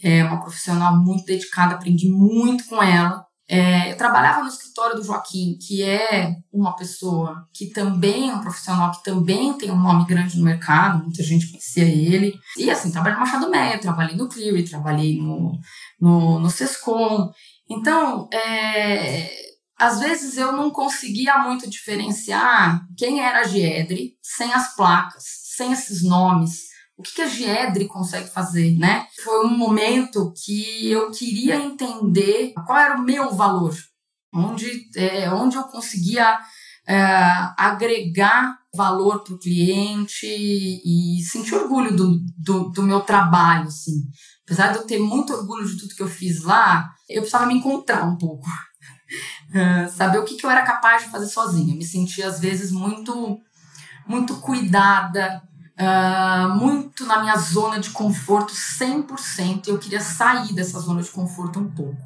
É uma profissional muito dedicada, aprendi muito com ela. É, eu trabalhava no escritório do Joaquim, que é uma pessoa que também é um profissional que também tem um nome grande no mercado, muita gente conhecia ele. E assim, trabalhei no Machado Meia, trabalhei no Cleary, trabalhei no, no, no Sescom. Então, é, às vezes eu não conseguia muito diferenciar quem era a Giedre sem as placas, sem esses nomes. O que, que a Giedre consegue fazer, né? Foi um momento que eu queria entender qual era o meu valor, onde, é, onde eu conseguia é, agregar valor para o cliente e sentir orgulho do, do, do meu trabalho, assim. Apesar de eu ter muito orgulho de tudo que eu fiz lá, eu precisava me encontrar um pouco. Saber o que, que eu era capaz de fazer sozinha. Me sentia, às vezes, muito, muito cuidada, uh, muito na minha zona de conforto 100%. E eu queria sair dessa zona de conforto um pouco.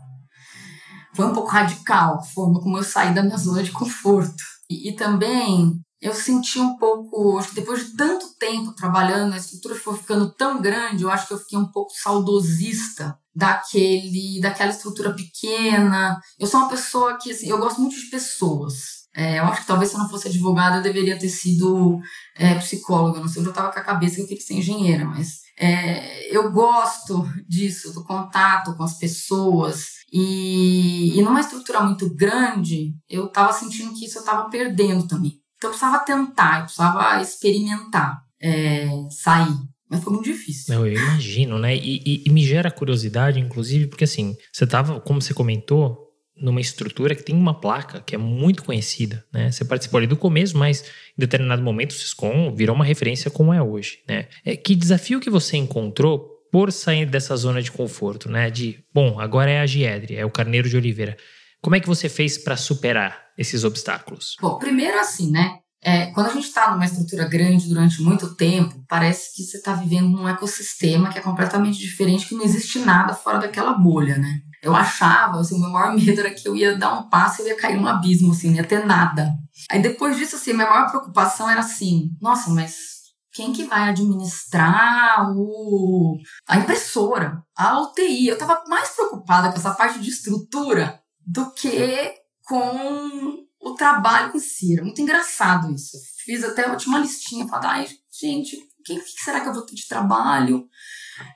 Foi um pouco radical a forma como eu saí da minha zona de conforto. E, e também eu senti um pouco, acho que depois de tanto tempo trabalhando, a estrutura foi ficando tão grande, eu acho que eu fiquei um pouco saudosista daquele, daquela estrutura pequena. Eu sou uma pessoa que, assim, eu gosto muito de pessoas. É, eu acho que talvez se eu não fosse advogada eu deveria ter sido é, psicóloga. Não sei, eu já estava com a cabeça que eu queria ser engenheira, mas é, eu gosto disso, do contato com as pessoas. E, e numa estrutura muito grande, eu estava sentindo que isso eu estava perdendo também. Então eu precisava tentar, eu precisava experimentar, é, sair. Mas foi muito difícil. Não, eu imagino, né? E, e, e me gera curiosidade, inclusive, porque assim, você estava, como você comentou, numa estrutura que tem uma placa que é muito conhecida, né? Você participou ali do começo, mas em determinado momento o Siscom virou uma referência como é hoje, né? É, que desafio que você encontrou por sair dessa zona de conforto, né? De, bom, agora é a Giedre, é o Carneiro de Oliveira. Como é que você fez para superar esses obstáculos? Bom, primeiro assim, né? É, quando a gente está numa estrutura grande durante muito tempo, parece que você está vivendo num ecossistema que é completamente diferente, que não existe nada fora daquela bolha, né? Eu achava, assim, o meu maior medo era que eu ia dar um passo e ia cair num abismo, assim, não ia ter nada. Aí depois disso, assim, minha maior preocupação era assim, nossa, mas quem que vai administrar o, a impressora, a UTI? Eu estava mais preocupada com essa parte de estrutura do que com o trabalho em si. Era muito engraçado isso. Fiz até a última listinha, falei, ai, gente, quem que será que eu vou ter de trabalho?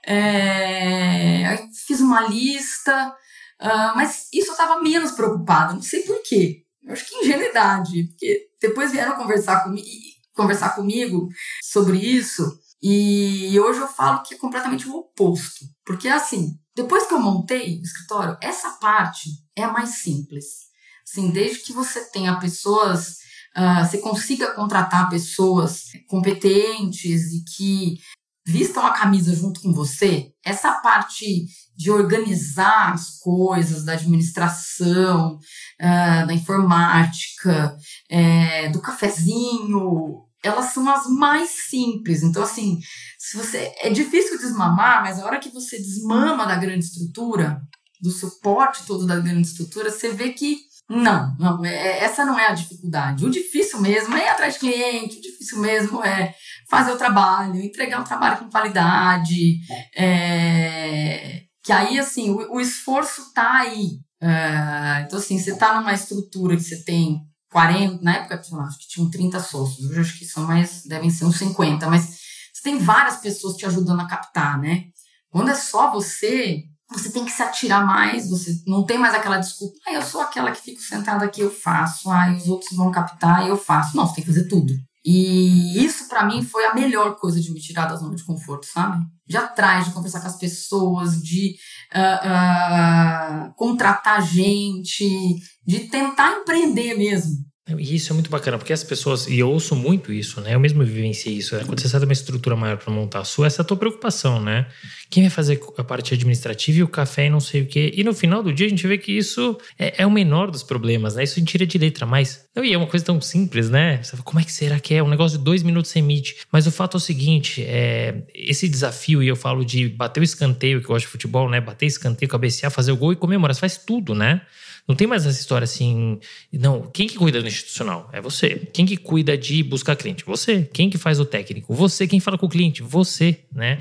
É, fiz uma lista, uh, mas isso eu estava menos preocupada, não sei por quê. Eu acho que ingenuidade, porque depois vieram conversar, comigo, conversar comigo sobre isso, e hoje eu falo que é completamente o oposto. Porque assim, depois que eu montei o escritório, essa parte é a mais simples. Assim, desde que você tenha pessoas, uh, você consiga contratar pessoas competentes e que vistam a camisa junto com você, essa parte de organizar as coisas, da administração, uh, da informática, é, do cafezinho, elas são as mais simples. Então, assim, se você. É difícil desmamar, mas a hora que você desmama da grande estrutura, do suporte todo da grande estrutura, você vê que não, não, é, é, essa não é a dificuldade. O difícil mesmo é ir atrás de cliente, o difícil mesmo é fazer o trabalho, entregar o trabalho com qualidade. É, que aí, assim, o, o esforço tá aí. É, então, assim, você tá numa estrutura que você tem 40, na época, acho que tinham 30 sócios, hoje acho que são mais, devem ser uns 50, mas você tem várias pessoas te ajudando a captar, né? Quando é só você, você tem que se atirar mais, você não tem mais aquela desculpa, ah, eu sou aquela que fico sentada aqui, eu faço, ah, os outros vão captar, eu faço. Não, você tem que fazer tudo. E isso para mim foi a melhor coisa de me tirar da zona de conforto, sabe? De atrás, de conversar com as pessoas, de uh, uh, contratar gente, de tentar empreender mesmo. E isso é muito bacana, porque as pessoas, e eu ouço muito isso, né? Eu mesmo vivenciei isso. Quando você sai de uma estrutura maior para montar a sua, essa é a tua preocupação, né? Quem vai fazer a parte administrativa e o café e não sei o quê. E no final do dia a gente vê que isso é, é o menor dos problemas, né? Isso a gente tira de letra, mas. E é uma coisa tão simples, né? Você fala, como é que será que é? Um negócio de dois minutos sem emite. Mas o fato é o seguinte: é, esse desafio, e eu falo de bater o escanteio, que eu gosto de futebol, né? Bater escanteio, cabecear, fazer o gol e comemorar. Você faz tudo, né? Não tem mais essa história assim. Não, quem que cuida do institucional? É você. Quem que cuida de buscar cliente? Você. Quem que faz o técnico? Você. Quem fala com o cliente? Você, né?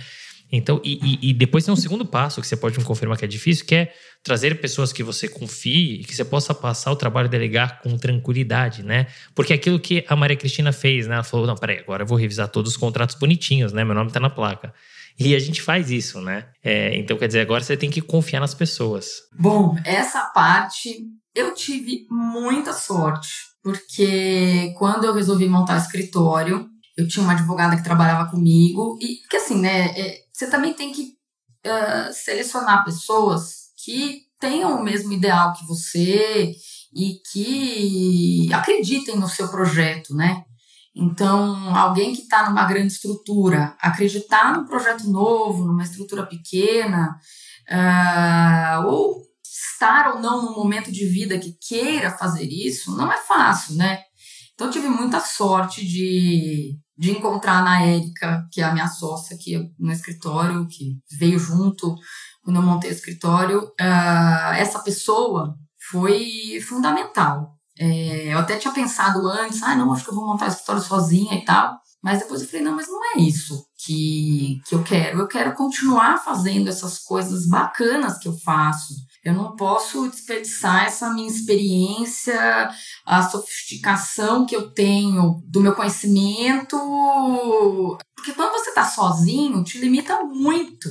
Então, e, e, e, depois tem um segundo passo que você pode me confirmar que é difícil, que é trazer pessoas que você confie e que você possa passar o trabalho delegar com tranquilidade, né? Porque é aquilo que a Maria Cristina fez, né? Ela falou: não, peraí, agora eu vou revisar todos os contratos bonitinhos, né? Meu nome tá na placa. E a gente faz isso, né? É, então, quer dizer, agora você tem que confiar nas pessoas. Bom, essa parte eu tive muita sorte, porque quando eu resolvi montar o escritório, eu tinha uma advogada que trabalhava comigo, e que assim, né? É, você também tem que uh, selecionar pessoas que tenham o mesmo ideal que você e que acreditem no seu projeto, né? Então, alguém que está numa grande estrutura, acreditar num projeto novo, numa estrutura pequena, uh, ou estar ou não num momento de vida que queira fazer isso, não é fácil, né? Então, tive muita sorte de, de encontrar na Érica, que é a minha sócia aqui no escritório, que veio junto quando eu montei o escritório. Uh, essa pessoa foi fundamental. É, eu até tinha pensado antes, ah, não, acho que eu vou montar o escritório sozinha e tal. Mas depois eu falei, não, mas não é isso que, que eu quero. Eu quero continuar fazendo essas coisas bacanas que eu faço. Eu não posso desperdiçar essa minha experiência, a sofisticação que eu tenho do meu conhecimento. Porque quando você está sozinho, te limita muito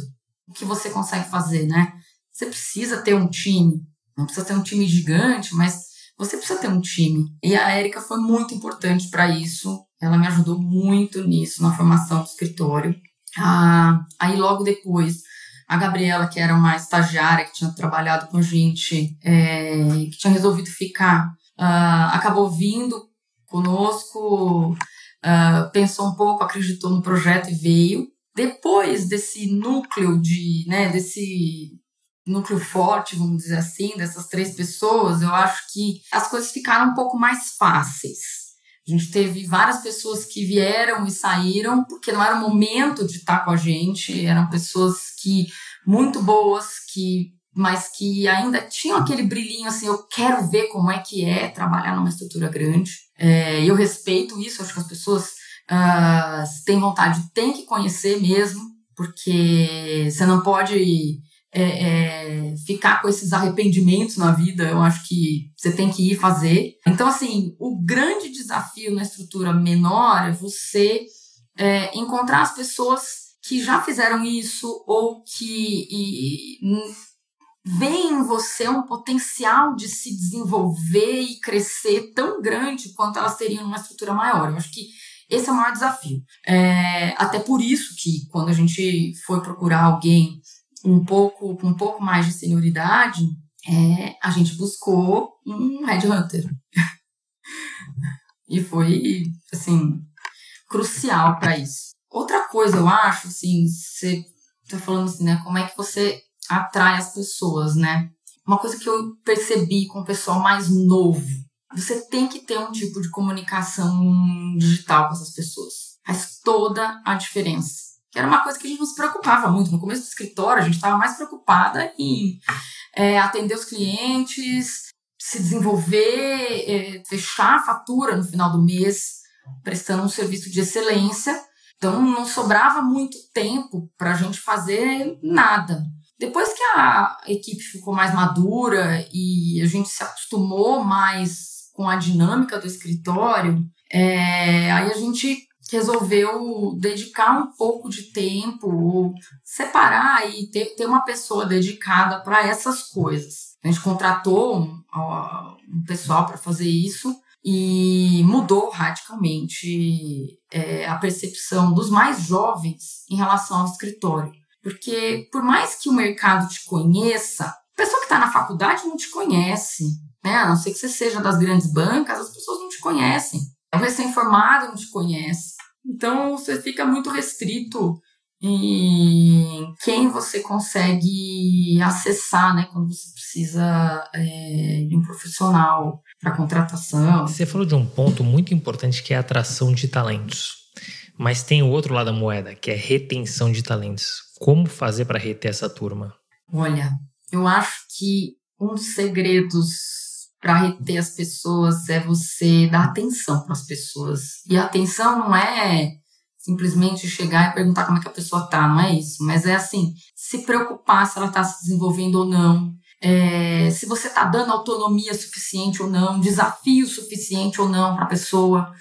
o que você consegue fazer, né? Você precisa ter um time. Não precisa ter um time gigante, mas você precisa ter um time. E a Érica foi muito importante para isso. Ela me ajudou muito nisso, na formação do escritório. Ah, aí, logo depois, a Gabriela, que era uma estagiária que tinha trabalhado com gente, é, que tinha resolvido ficar, ah, acabou vindo conosco, ah, pensou um pouco, acreditou no projeto e veio. Depois desse núcleo de, né, desse núcleo forte, vamos dizer assim, dessas três pessoas, eu acho que as coisas ficaram um pouco mais fáceis. A gente teve várias pessoas que vieram e saíram porque não era o momento de estar com a gente, eram pessoas que muito boas, que mas que ainda tinham aquele brilhinho assim, eu quero ver como é que é trabalhar numa estrutura grande. É, eu respeito isso, acho que as pessoas uh, têm vontade, têm que conhecer mesmo, porque você não pode é, é, ficar com esses arrependimentos na vida, eu acho que você tem que ir fazer. Então, assim, o grande desafio na estrutura menor é você é, encontrar as pessoas que já fizeram isso ou que vê em você um potencial de se desenvolver e crescer tão grande quanto elas teriam numa estrutura maior. Eu acho que esse é o maior desafio. É, até por isso que quando a gente foi procurar alguém um pouco um pouco mais de senioridade, é, a gente buscou um headhunter. e foi assim crucial para isso. Outra coisa, eu acho, assim, você tá falando assim, né, como é que você atrai as pessoas, né? Uma coisa que eu percebi com o pessoal mais novo, você tem que ter um tipo de comunicação digital com essas pessoas. Faz toda a diferença. Que era uma coisa que a gente não se preocupava muito. No começo do escritório, a gente estava mais preocupada em é, atender os clientes, se desenvolver, é, fechar a fatura no final do mês, prestando um serviço de excelência. Então, não sobrava muito tempo para a gente fazer nada. Depois que a equipe ficou mais madura e a gente se acostumou mais com a dinâmica do escritório, é, aí a gente resolveu dedicar um pouco de tempo, separar e ter, ter uma pessoa dedicada para essas coisas. A gente contratou um, um pessoal para fazer isso e mudou radicalmente é, a percepção dos mais jovens em relação ao escritório. Porque por mais que o mercado te conheça, a pessoa que está na faculdade não te conhece. Né? A não ser que você seja das grandes bancas, as pessoas não te conhecem. O recém-formado não te conhece. Então você fica muito restrito em quem você consegue acessar, né, quando você precisa é, de um profissional para contratação. Você falou de um ponto muito importante que é a atração de talentos. Mas tem o outro lado da moeda, que é retenção de talentos. Como fazer para reter essa turma? Olha, eu acho que um dos segredos para reter as pessoas é você dar atenção para as pessoas. E a atenção não é simplesmente chegar e perguntar como é que a pessoa tá, não é isso. Mas é assim, se preocupar se ela está se desenvolvendo ou não, é, se você está dando autonomia suficiente ou não, desafio suficiente ou não para a pessoa.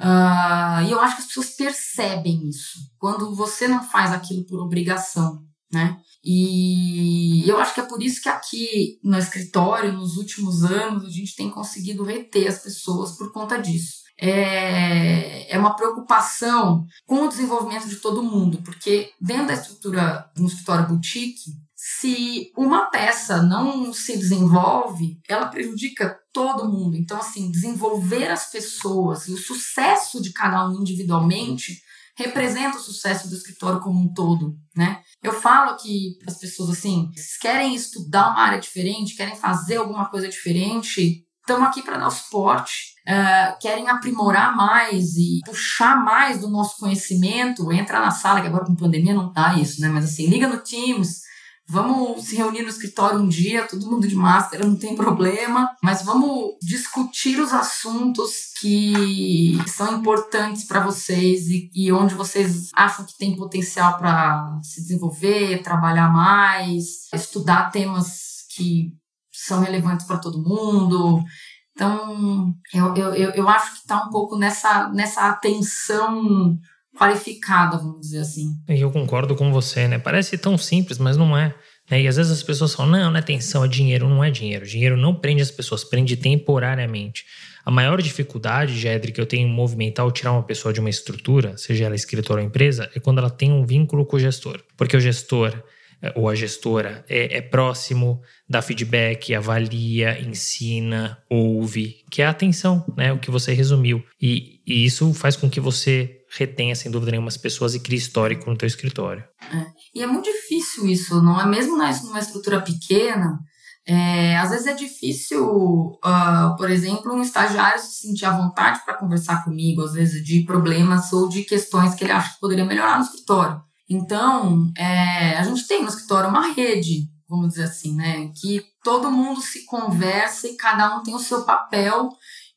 Uh, e eu acho que as pessoas percebem isso quando você não faz aquilo por obrigação, né? E eu acho que é por isso que aqui no escritório, nos últimos anos, a gente tem conseguido reter as pessoas por conta disso. É, é uma preocupação com o desenvolvimento de todo mundo, porque dentro da estrutura de um escritório boutique, se uma peça não se desenvolve, ela prejudica todo mundo. Então, assim, desenvolver as pessoas e o sucesso de cada um individualmente representa o sucesso do escritório como um todo, né? Eu falo que as pessoas, assim, se querem estudar uma área diferente, querem fazer alguma coisa diferente, estamos aqui para dar suporte. Uh, querem aprimorar mais e puxar mais do nosso conhecimento, entra na sala, que agora com pandemia não tá isso, né? Mas assim, liga no Teams, Vamos se reunir no escritório um dia, todo mundo de máscara, não tem problema, mas vamos discutir os assuntos que são importantes para vocês e, e, onde vocês acham que tem potencial para se desenvolver, trabalhar mais, estudar temas que são relevantes para todo mundo. Então, eu, eu, eu acho que está um pouco nessa, nessa atenção qualificada, vamos dizer assim. E eu concordo com você, né? Parece tão simples, mas não é. Né? E às vezes as pessoas falam, não, não é atenção, é dinheiro. Não é dinheiro. Dinheiro não prende as pessoas, prende temporariamente. A maior dificuldade, Jedri, que eu tenho em movimentar ou tirar uma pessoa de uma estrutura, seja ela escritora ou empresa, é quando ela tem um vínculo com o gestor. Porque o gestor eh, ou a gestora é, é, próximo, dá feedback, avalia, ensina, ouve, que é a atenção, né? O que você resumiu. E, e isso faz com que você retenha, sem dúvida nenhuma, as pessoas e crie histórico no teu escritório. É. E é muito difícil isso, não é? Mesmo numa estrutura pequena, É, às vezes é difícil, uh, por exemplo, um estagiário se sentir à vontade para conversar comigo, às vezes de problemas ou de questões que ele acha que poderia melhorar no escritório. Então, é, a gente tem no escritório uma rede, vamos dizer assim, né, que todo mundo se conversa e cada um tem o seu papel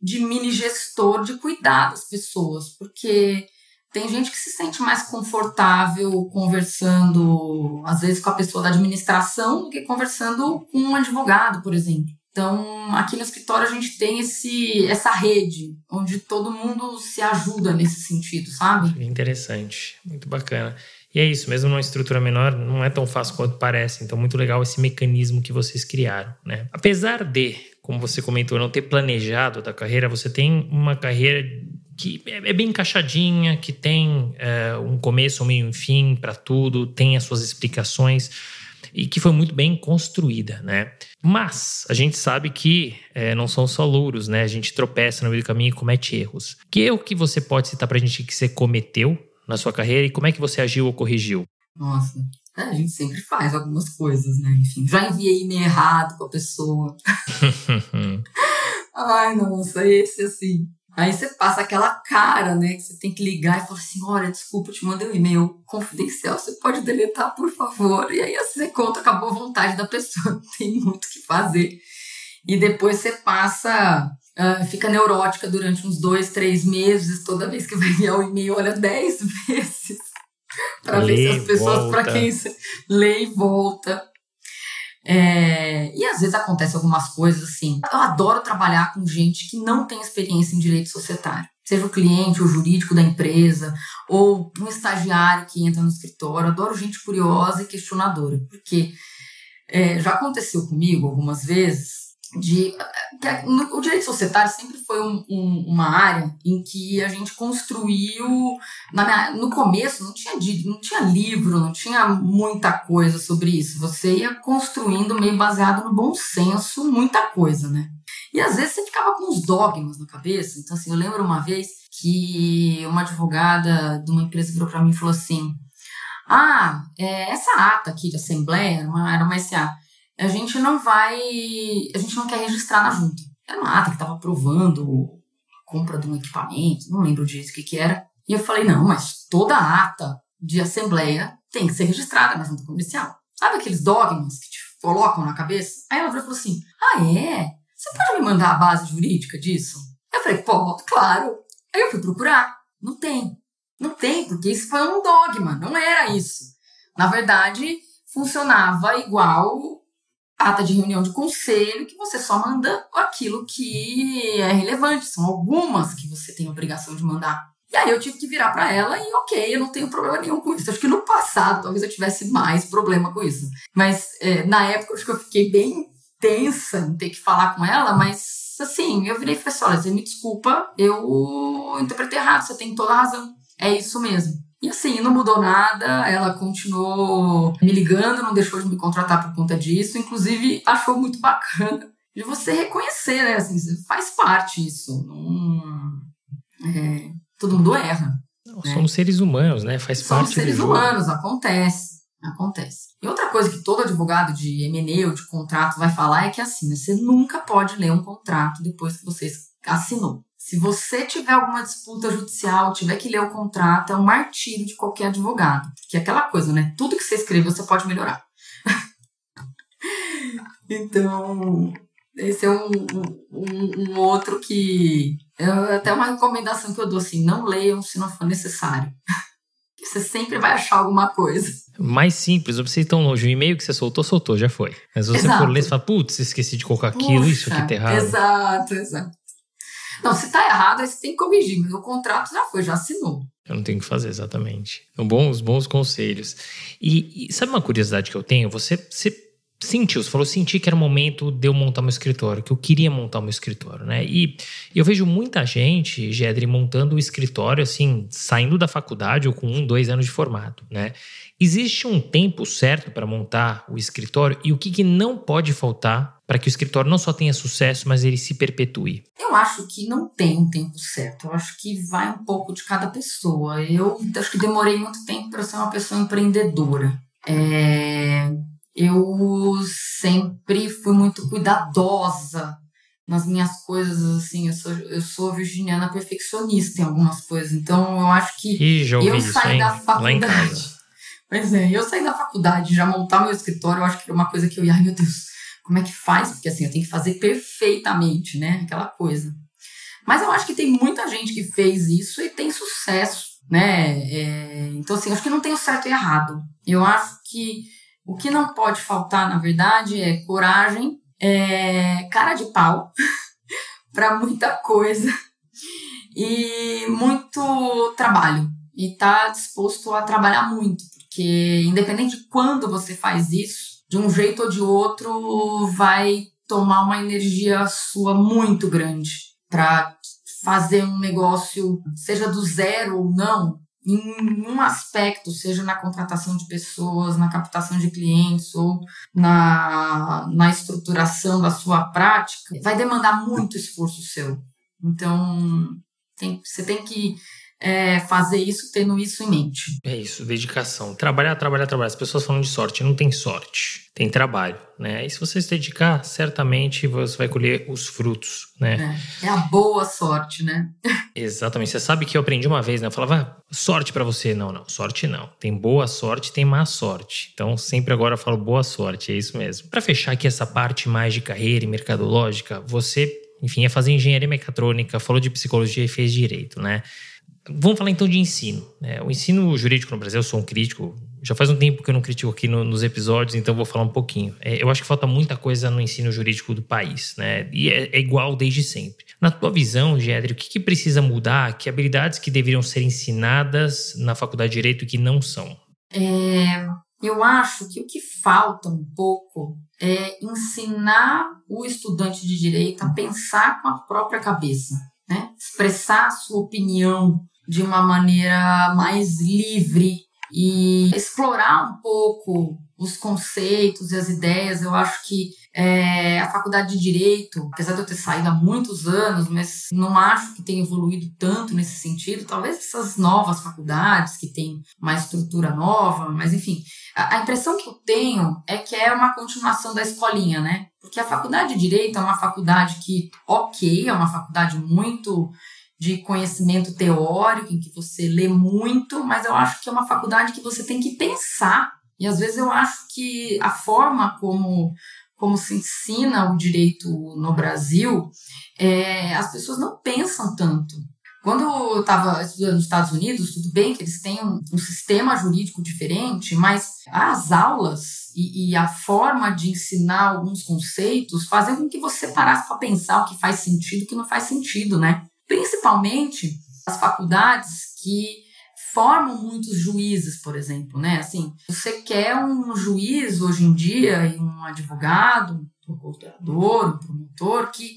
de mini gestor de cuidar das pessoas, porque tem gente que se sente mais confortável conversando, às vezes, com a pessoa da administração do que conversando com um advogado, por exemplo. Então, aqui no escritório a gente tem esse, essa rede onde todo mundo se ajuda nesse sentido, sabe? Interessante, muito bacana. E é isso, mesmo numa estrutura menor, não é tão fácil quanto parece. Então, muito legal esse mecanismo que vocês criaram, né? Apesar de, como você comentou, não ter planejado a carreira, você tem uma carreira que é, é bem encaixadinha, que tem é, um começo, um meio e um fim para tudo, tem as suas explicações e que foi muito bem construída, né? Mas a gente sabe que é, não são só louros, né? A gente tropeça no meio do caminho e comete erros. Que erro que você pode citar para a gente que você cometeu na sua carreira e como é que você agiu ou corrigiu? Nossa, é, a gente sempre faz algumas coisas, né? Enfim, já enviei e-mail errado para a pessoa. Ai, nossa, esse assim. Aí você passa aquela cara, né? Que você tem que ligar e falar assim: olha, desculpa, eu te mandei um e-mail confidencial, você pode deletar, por favor. E aí assim, você conta, acabou a vontade da pessoa, tem muito o que fazer. E depois você passa, uh, fica neurótica durante uns dois, três meses, toda vez que vai enviar o e-mail, olha dez vezes. para ver se as pessoas para quem você lê e volta. É, e às vezes acontece algumas coisas assim. Eu adoro trabalhar com gente que não tem experiência em direito societário. Seja o cliente, o jurídico da empresa, ou um estagiário que entra no escritório. Adoro gente curiosa e questionadora, porque é, já aconteceu comigo algumas vezes de o direito societário sempre foi um, um, uma área em que a gente construiu minha, no começo não tinha não tinha livro não tinha muita coisa sobre isso. Você ia construindo meio baseado no bom senso muita coisa né? E às vezes você ficava com uns dogmas na cabeça. Então assim eu lembro uma vez que uma advogada de uma empresa virou para mim e falou assim ah é, essa ata aqui de assembleia era uma, era uma SA a gente não vai. A gente não quer registrar na junta. Era uma ata que estava aprovando compra de um equipamento, não lembro disso o que, que era. E eu falei, não, mas toda ata de assembleia tem que ser registrada na junta comercial. Sabe aqueles dogmas que te colocam na cabeça? Aí ela falou assim: Ah, é? Você pode me mandar a base jurídica disso? Eu falei, pô, claro. Aí eu fui procurar. Não tem. Não tem, porque isso foi um dogma, não era isso. Na verdade, funcionava igual ata de reunião de conselho que você só manda aquilo que é relevante. São algumas que você tem obrigação de mandar. E aí eu tive que virar para ela e ok, eu não tenho problema nenhum com isso. Acho que no passado talvez eu tivesse mais problema com isso. Mas é, na época acho que eu fiquei bem tensa em ter que falar com ela, mas assim, eu virei e falei assim, olha, me desculpa, eu interpretei errado, você tem toda a razão. É isso mesmo. E assim, não mudou nada, ela continuou me ligando, não deixou de me contratar por conta disso, inclusive achou muito bacana de você reconhecer, né? Assim, faz parte isso. Não, é, todo mundo erra. Não, né? Somos seres humanos, né? Faz somos parte seres humanos, acontece. Acontece. E outra coisa que todo advogado de M&A ou de contrato vai falar é que assim, né, você nunca pode ler um contrato depois que você assinou. Se você tiver alguma disputa judicial, tiver que ler o contrato, é um martírio de qualquer advogado. Que é aquela coisa, né? Tudo que você escreveu você pode melhorar. então, esse é um, um, um, outro que. É até uma recomendação que eu dou assim: não leiam se não for necessário. você sempre vai achar alguma coisa. Mais simples, não precisa ir tão longe. O e-mail que você soltou, soltou, já foi. Mas você exato. for ler, você fala, putz, esqueci de colocar aquilo, Puxa, isso aqui tá errado. Exato, exato. Não, se tá errado, aí você tem que corrigir, mas o contrato já foi, já assinou. Eu não tenho o que fazer, exatamente. Então, bons, bons conselhos. E, e, sabe uma curiosidade que eu tenho? Você, você sentiu, você falou, senti que era o momento de eu montar meu escritório, que eu queria montar meu escritório, né? E eu vejo muita gente, Gedri, montando o escritório, assim, saindo da faculdade ou com um, dois anos de formato, né? Existe um tempo certo para montar o escritório e o que, que não pode faltar para que o escritório não só tenha sucesso, mas ele se perpetue? Eu acho que não tem um tempo certo. Eu acho que vai um pouco de cada pessoa. Eu acho que demorei muito tempo para ser uma pessoa empreendedora. É... eu sempre fui muito cuidadosa nas minhas coisas, assim, eu sou, eu sou virginiana perfeccionista em algumas coisas, então eu acho que Ih, eu isso, saí hein? da faculdade. Pois é, eu saí da faculdade, já montar meu escritório, eu acho que era uma coisa que eu ia, meu Deus, como é que faz? Porque assim, eu tenho que fazer perfeitamente, né? Aquela coisa. Mas eu acho que tem muita gente que fez isso e tem sucesso, né? É, então, assim, eu acho que não tem o certo e errado. Eu acho que o que não pode faltar, na verdade, é coragem, é cara de pau para muita coisa e muito trabalho. E tá disposto a trabalhar muito, porque independente de quando você faz isso, de um jeito ou de outro, vai tomar uma energia sua muito grande para fazer um negócio, seja do zero ou não, em um aspecto, seja na contratação de pessoas, na captação de clientes ou na, na estruturação da sua prática, vai demandar muito esforço seu. Então, tem, você tem que é, fazer isso tendo isso em mente. É isso, dedicação. Trabalhar, trabalhar, trabalhar. As pessoas falam de sorte, não tem sorte, tem trabalho, né? E se você se dedicar, certamente você vai colher os frutos, né? É, é a boa sorte, né? Exatamente. Você sabe que eu aprendi uma vez, né? Eu falava, ah, sorte pra você. Não, não, sorte não. Tem boa sorte, tem má sorte. Então, sempre agora eu falo boa sorte, é isso mesmo. Pra fechar aqui essa parte mais de carreira e mercadológica, você, enfim, ia fazer engenharia mecatrônica, falou de psicologia e fez direito, né? Vamos falar então de ensino. Né? O ensino jurídico no Brasil, eu sou um crítico, já faz um tempo que eu não critico aqui no- nos episódios, então vou falar um pouquinho. É, eu acho que falta muita coisa no ensino jurídico do país, né? E é, é igual desde sempre. Na tua visão, Gédrio, o que, que precisa mudar? Que habilidades que deveriam ser ensinadas na faculdade de Direito e que não são? É, eu acho que o que falta um pouco é ensinar o estudante de direito a pensar com a própria cabeça, né? Expressar a sua opinião de uma maneira mais livre e explorar um pouco os conceitos e as ideias. Eu acho que é, a faculdade de direito, apesar de eu ter saído há muitos anos, mas não acho que tenha evoluído tanto nesse sentido. Talvez essas novas faculdades que têm uma estrutura nova, mas enfim, a, a impressão que eu tenho é que é uma continuação da escolinha, né? Porque a faculdade de direito é uma faculdade que, ok, é uma faculdade muito de conhecimento teórico, em que você lê muito, mas eu acho que é uma faculdade que você tem que pensar. E às vezes eu acho que a forma como, como se ensina o direito no Brasil, é, as pessoas não pensam tanto. Quando eu estava estudando nos Estados Unidos, tudo bem que eles têm um, um sistema jurídico diferente, mas as aulas e, e a forma de ensinar alguns conceitos fazem com que você parasse para pensar o que faz sentido e o que não faz sentido, né? Principalmente as faculdades que formam muitos juízes, por exemplo, né? Assim, você quer um juiz hoje em dia um advogado, um procurador, um promotor que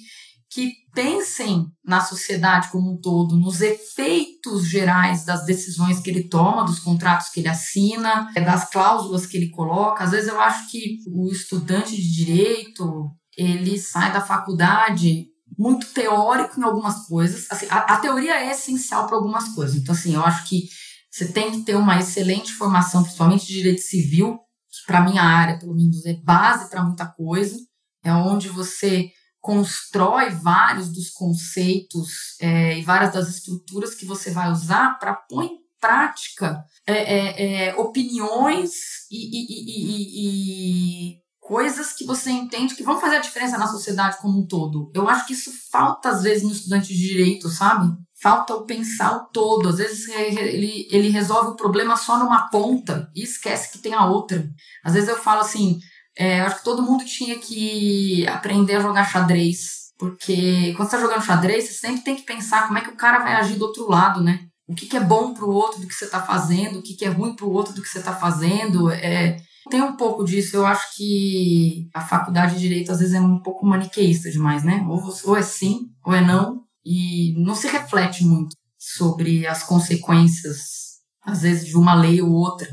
que pensem na sociedade como um todo, nos efeitos gerais das decisões que ele toma, dos contratos que ele assina, das cláusulas que ele coloca. Às vezes eu acho que o estudante de direito, ele sai da faculdade muito teórico em algumas coisas. Assim, a, a teoria é essencial para algumas coisas. Então, assim, eu acho que você tem que ter uma excelente formação, principalmente de direito civil, que para minha área, pelo menos, é base para muita coisa. É onde você constrói vários dos conceitos é, e várias das estruturas que você vai usar para pôr em prática é, é, é opiniões e, e, e, e, coisas que você entende que vão fazer a diferença na sociedade como um todo. Eu acho que isso falta às vezes no estudante de direito, sabe? Falta o pensar o todo. Às vezes ele, ele resolve o problema só numa ponta e esquece que tem a outra. Às vezes eu falo assim, é, eu acho que todo mundo tinha que aprender a jogar xadrez. Porque quando você está jogando xadrez, você sempre tem que pensar como é que o cara vai agir do outro lado, né? O que, que é bom para o outro do que você está fazendo, o que, que é ruim para o outro do que você está fazendo. É, tem um pouco disso. Eu acho que a faculdade de Direito às vezes é um pouco maniqueísta demais, né? Ou, ou é sim, ou é não. E não se reflete muito sobre as consequências, às vezes, de uma lei ou outra.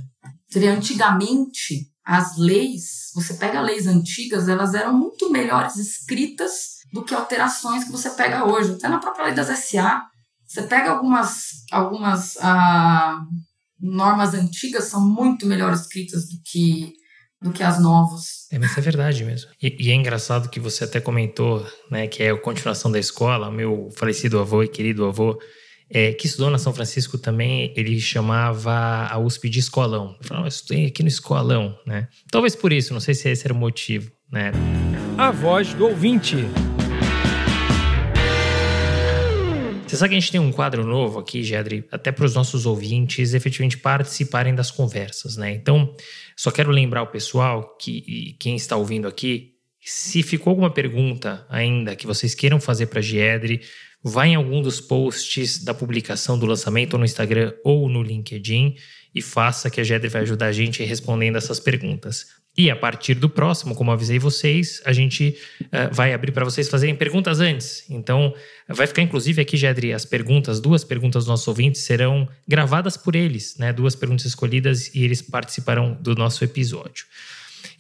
Você vê, antigamente, as leis, você pega leis antigas, elas eram muito melhores escritas do que alterações que você pega hoje. Até na própria lei das SA, você pega algumas, algumas ah, normas antigas, são muito melhor escritas do que, do que as novas. É, mas é verdade mesmo. E, e, é engraçado que você até comentou, né, que é a continuação da escola. Meu falecido avô e querido avô, é, que estudou na São Francisco também, ele chamava a USP de escolão. Ele falava, eu estudei aqui no escolão, né? Talvez por isso, não sei se esse era o motivo, né? A voz do ouvinte. Você sabe que a gente tem um quadro novo aqui, Gedri, até para os nossos ouvintes efetivamente participarem das conversas, né? Então, só quero lembrar o pessoal que quem está ouvindo aqui, se ficou alguma pergunta ainda que vocês queiram fazer para Gedri, Vá em algum dos posts da publicação do lançamento no Instagram ou no LinkedIn e faça que a Gedre vai ajudar a gente respondendo essas perguntas. E a partir do próximo, como avisei vocês, a gente uh, vai abrir para vocês fazerem perguntas antes. Então, vai ficar inclusive aqui, Gedri, as perguntas, duas perguntas dos nossos ouvintes serão gravadas por eles, né? Duas perguntas escolhidas e eles participarão do nosso episódio.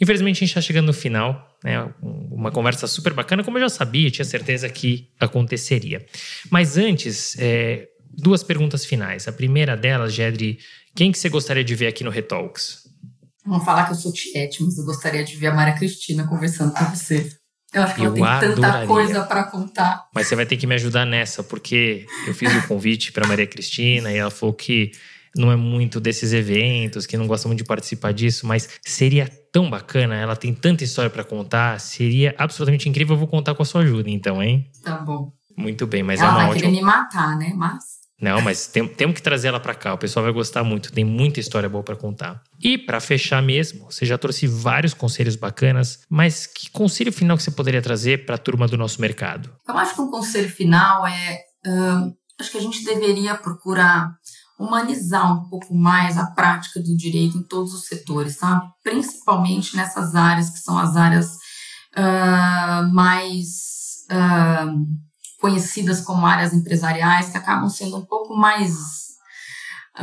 Infelizmente, a gente está chegando no final, né? Uma conversa super bacana, como eu já sabia, tinha certeza que aconteceria. Mas antes, é, duas perguntas finais. A primeira delas, Gedri, quem que você gostaria de ver aqui no Retalks? Vamos falar que eu sou tiete, mas eu gostaria de ver a Maria Cristina conversando com você. Eu acho que eu ela tem tanta coisa para contar. Mas você vai ter que me ajudar nessa, porque eu fiz o convite para Maria Cristina e ela falou que não é muito desses eventos, que não gosta muito de participar disso, mas seria tão bacana, ela tem tanta história para contar, seria absolutamente incrível. Eu vou contar com a sua ajuda, então, hein? Tá bom. Muito bem, mas ela é uma vai ótima... querer me matar, né? Mas não, mas tem, temos que trazer ela para cá. O pessoal vai gostar muito. Tem muita história boa para contar. E para fechar mesmo, você já trouxe vários conselhos bacanas, mas que conselho final que você poderia trazer para a turma do nosso mercado? Eu acho que um conselho final é, uh, acho que a gente deveria procurar humanizar um pouco mais a prática do direito em todos os setores, sabe? Principalmente nessas áreas que são as áreas uh, mais uh, conhecidas como áreas empresariais, que acabam sendo um pouco mais,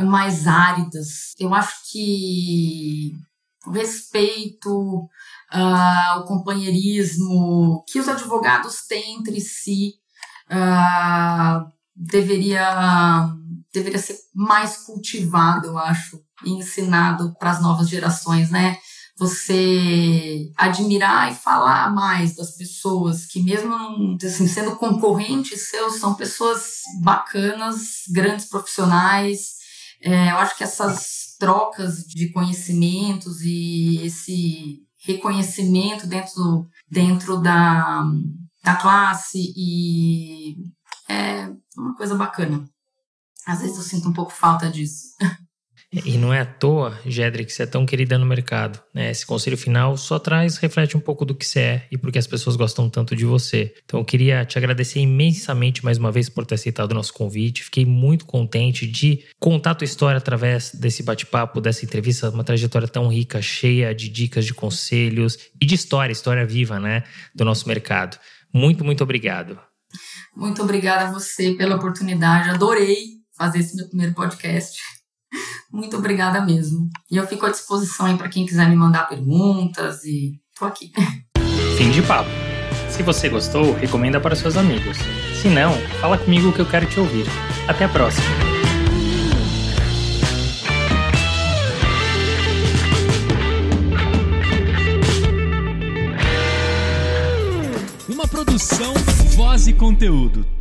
mais áridas. Eu acho que o respeito, uh, o companheirismo que os advogados têm entre si deveria deveria ser mais cultivado, eu acho, e ensinado para as novas gerações, né? Você admirar e falar mais das pessoas que, mesmo assim, sendo concorrentes seus, são pessoas bacanas, grandes profissionais. É, eu acho que essas trocas de conhecimentos e esse reconhecimento dentro, dentro da, da classe e é uma coisa bacana. Às vezes eu sinto um pouco falta disso. E não é à toa, Gedrick, que você é tão querida no mercado. Né? Esse conselho final só traz, reflete um pouco do que você é e porque as pessoas gostam tanto de você. Então eu queria te agradecer imensamente mais uma vez por ter aceitado o nosso convite. Fiquei muito contente de contar a tua história através desse bate-papo, dessa entrevista, uma trajetória tão rica, cheia de dicas, de conselhos e de história, história viva, né, do nosso mercado. Muito, muito obrigado. Muito obrigada a você pela oportunidade. Adorei fazer esse meu primeiro podcast. Muito obrigada mesmo. E eu fico à disposição aí para quem quiser me mandar perguntas e tô aqui. Fim de papo. Se você gostou, recomenda para seus amigos. Se não, fala comigo que eu quero te ouvir. Até a próxima. Uma produção, voz e conteúdo.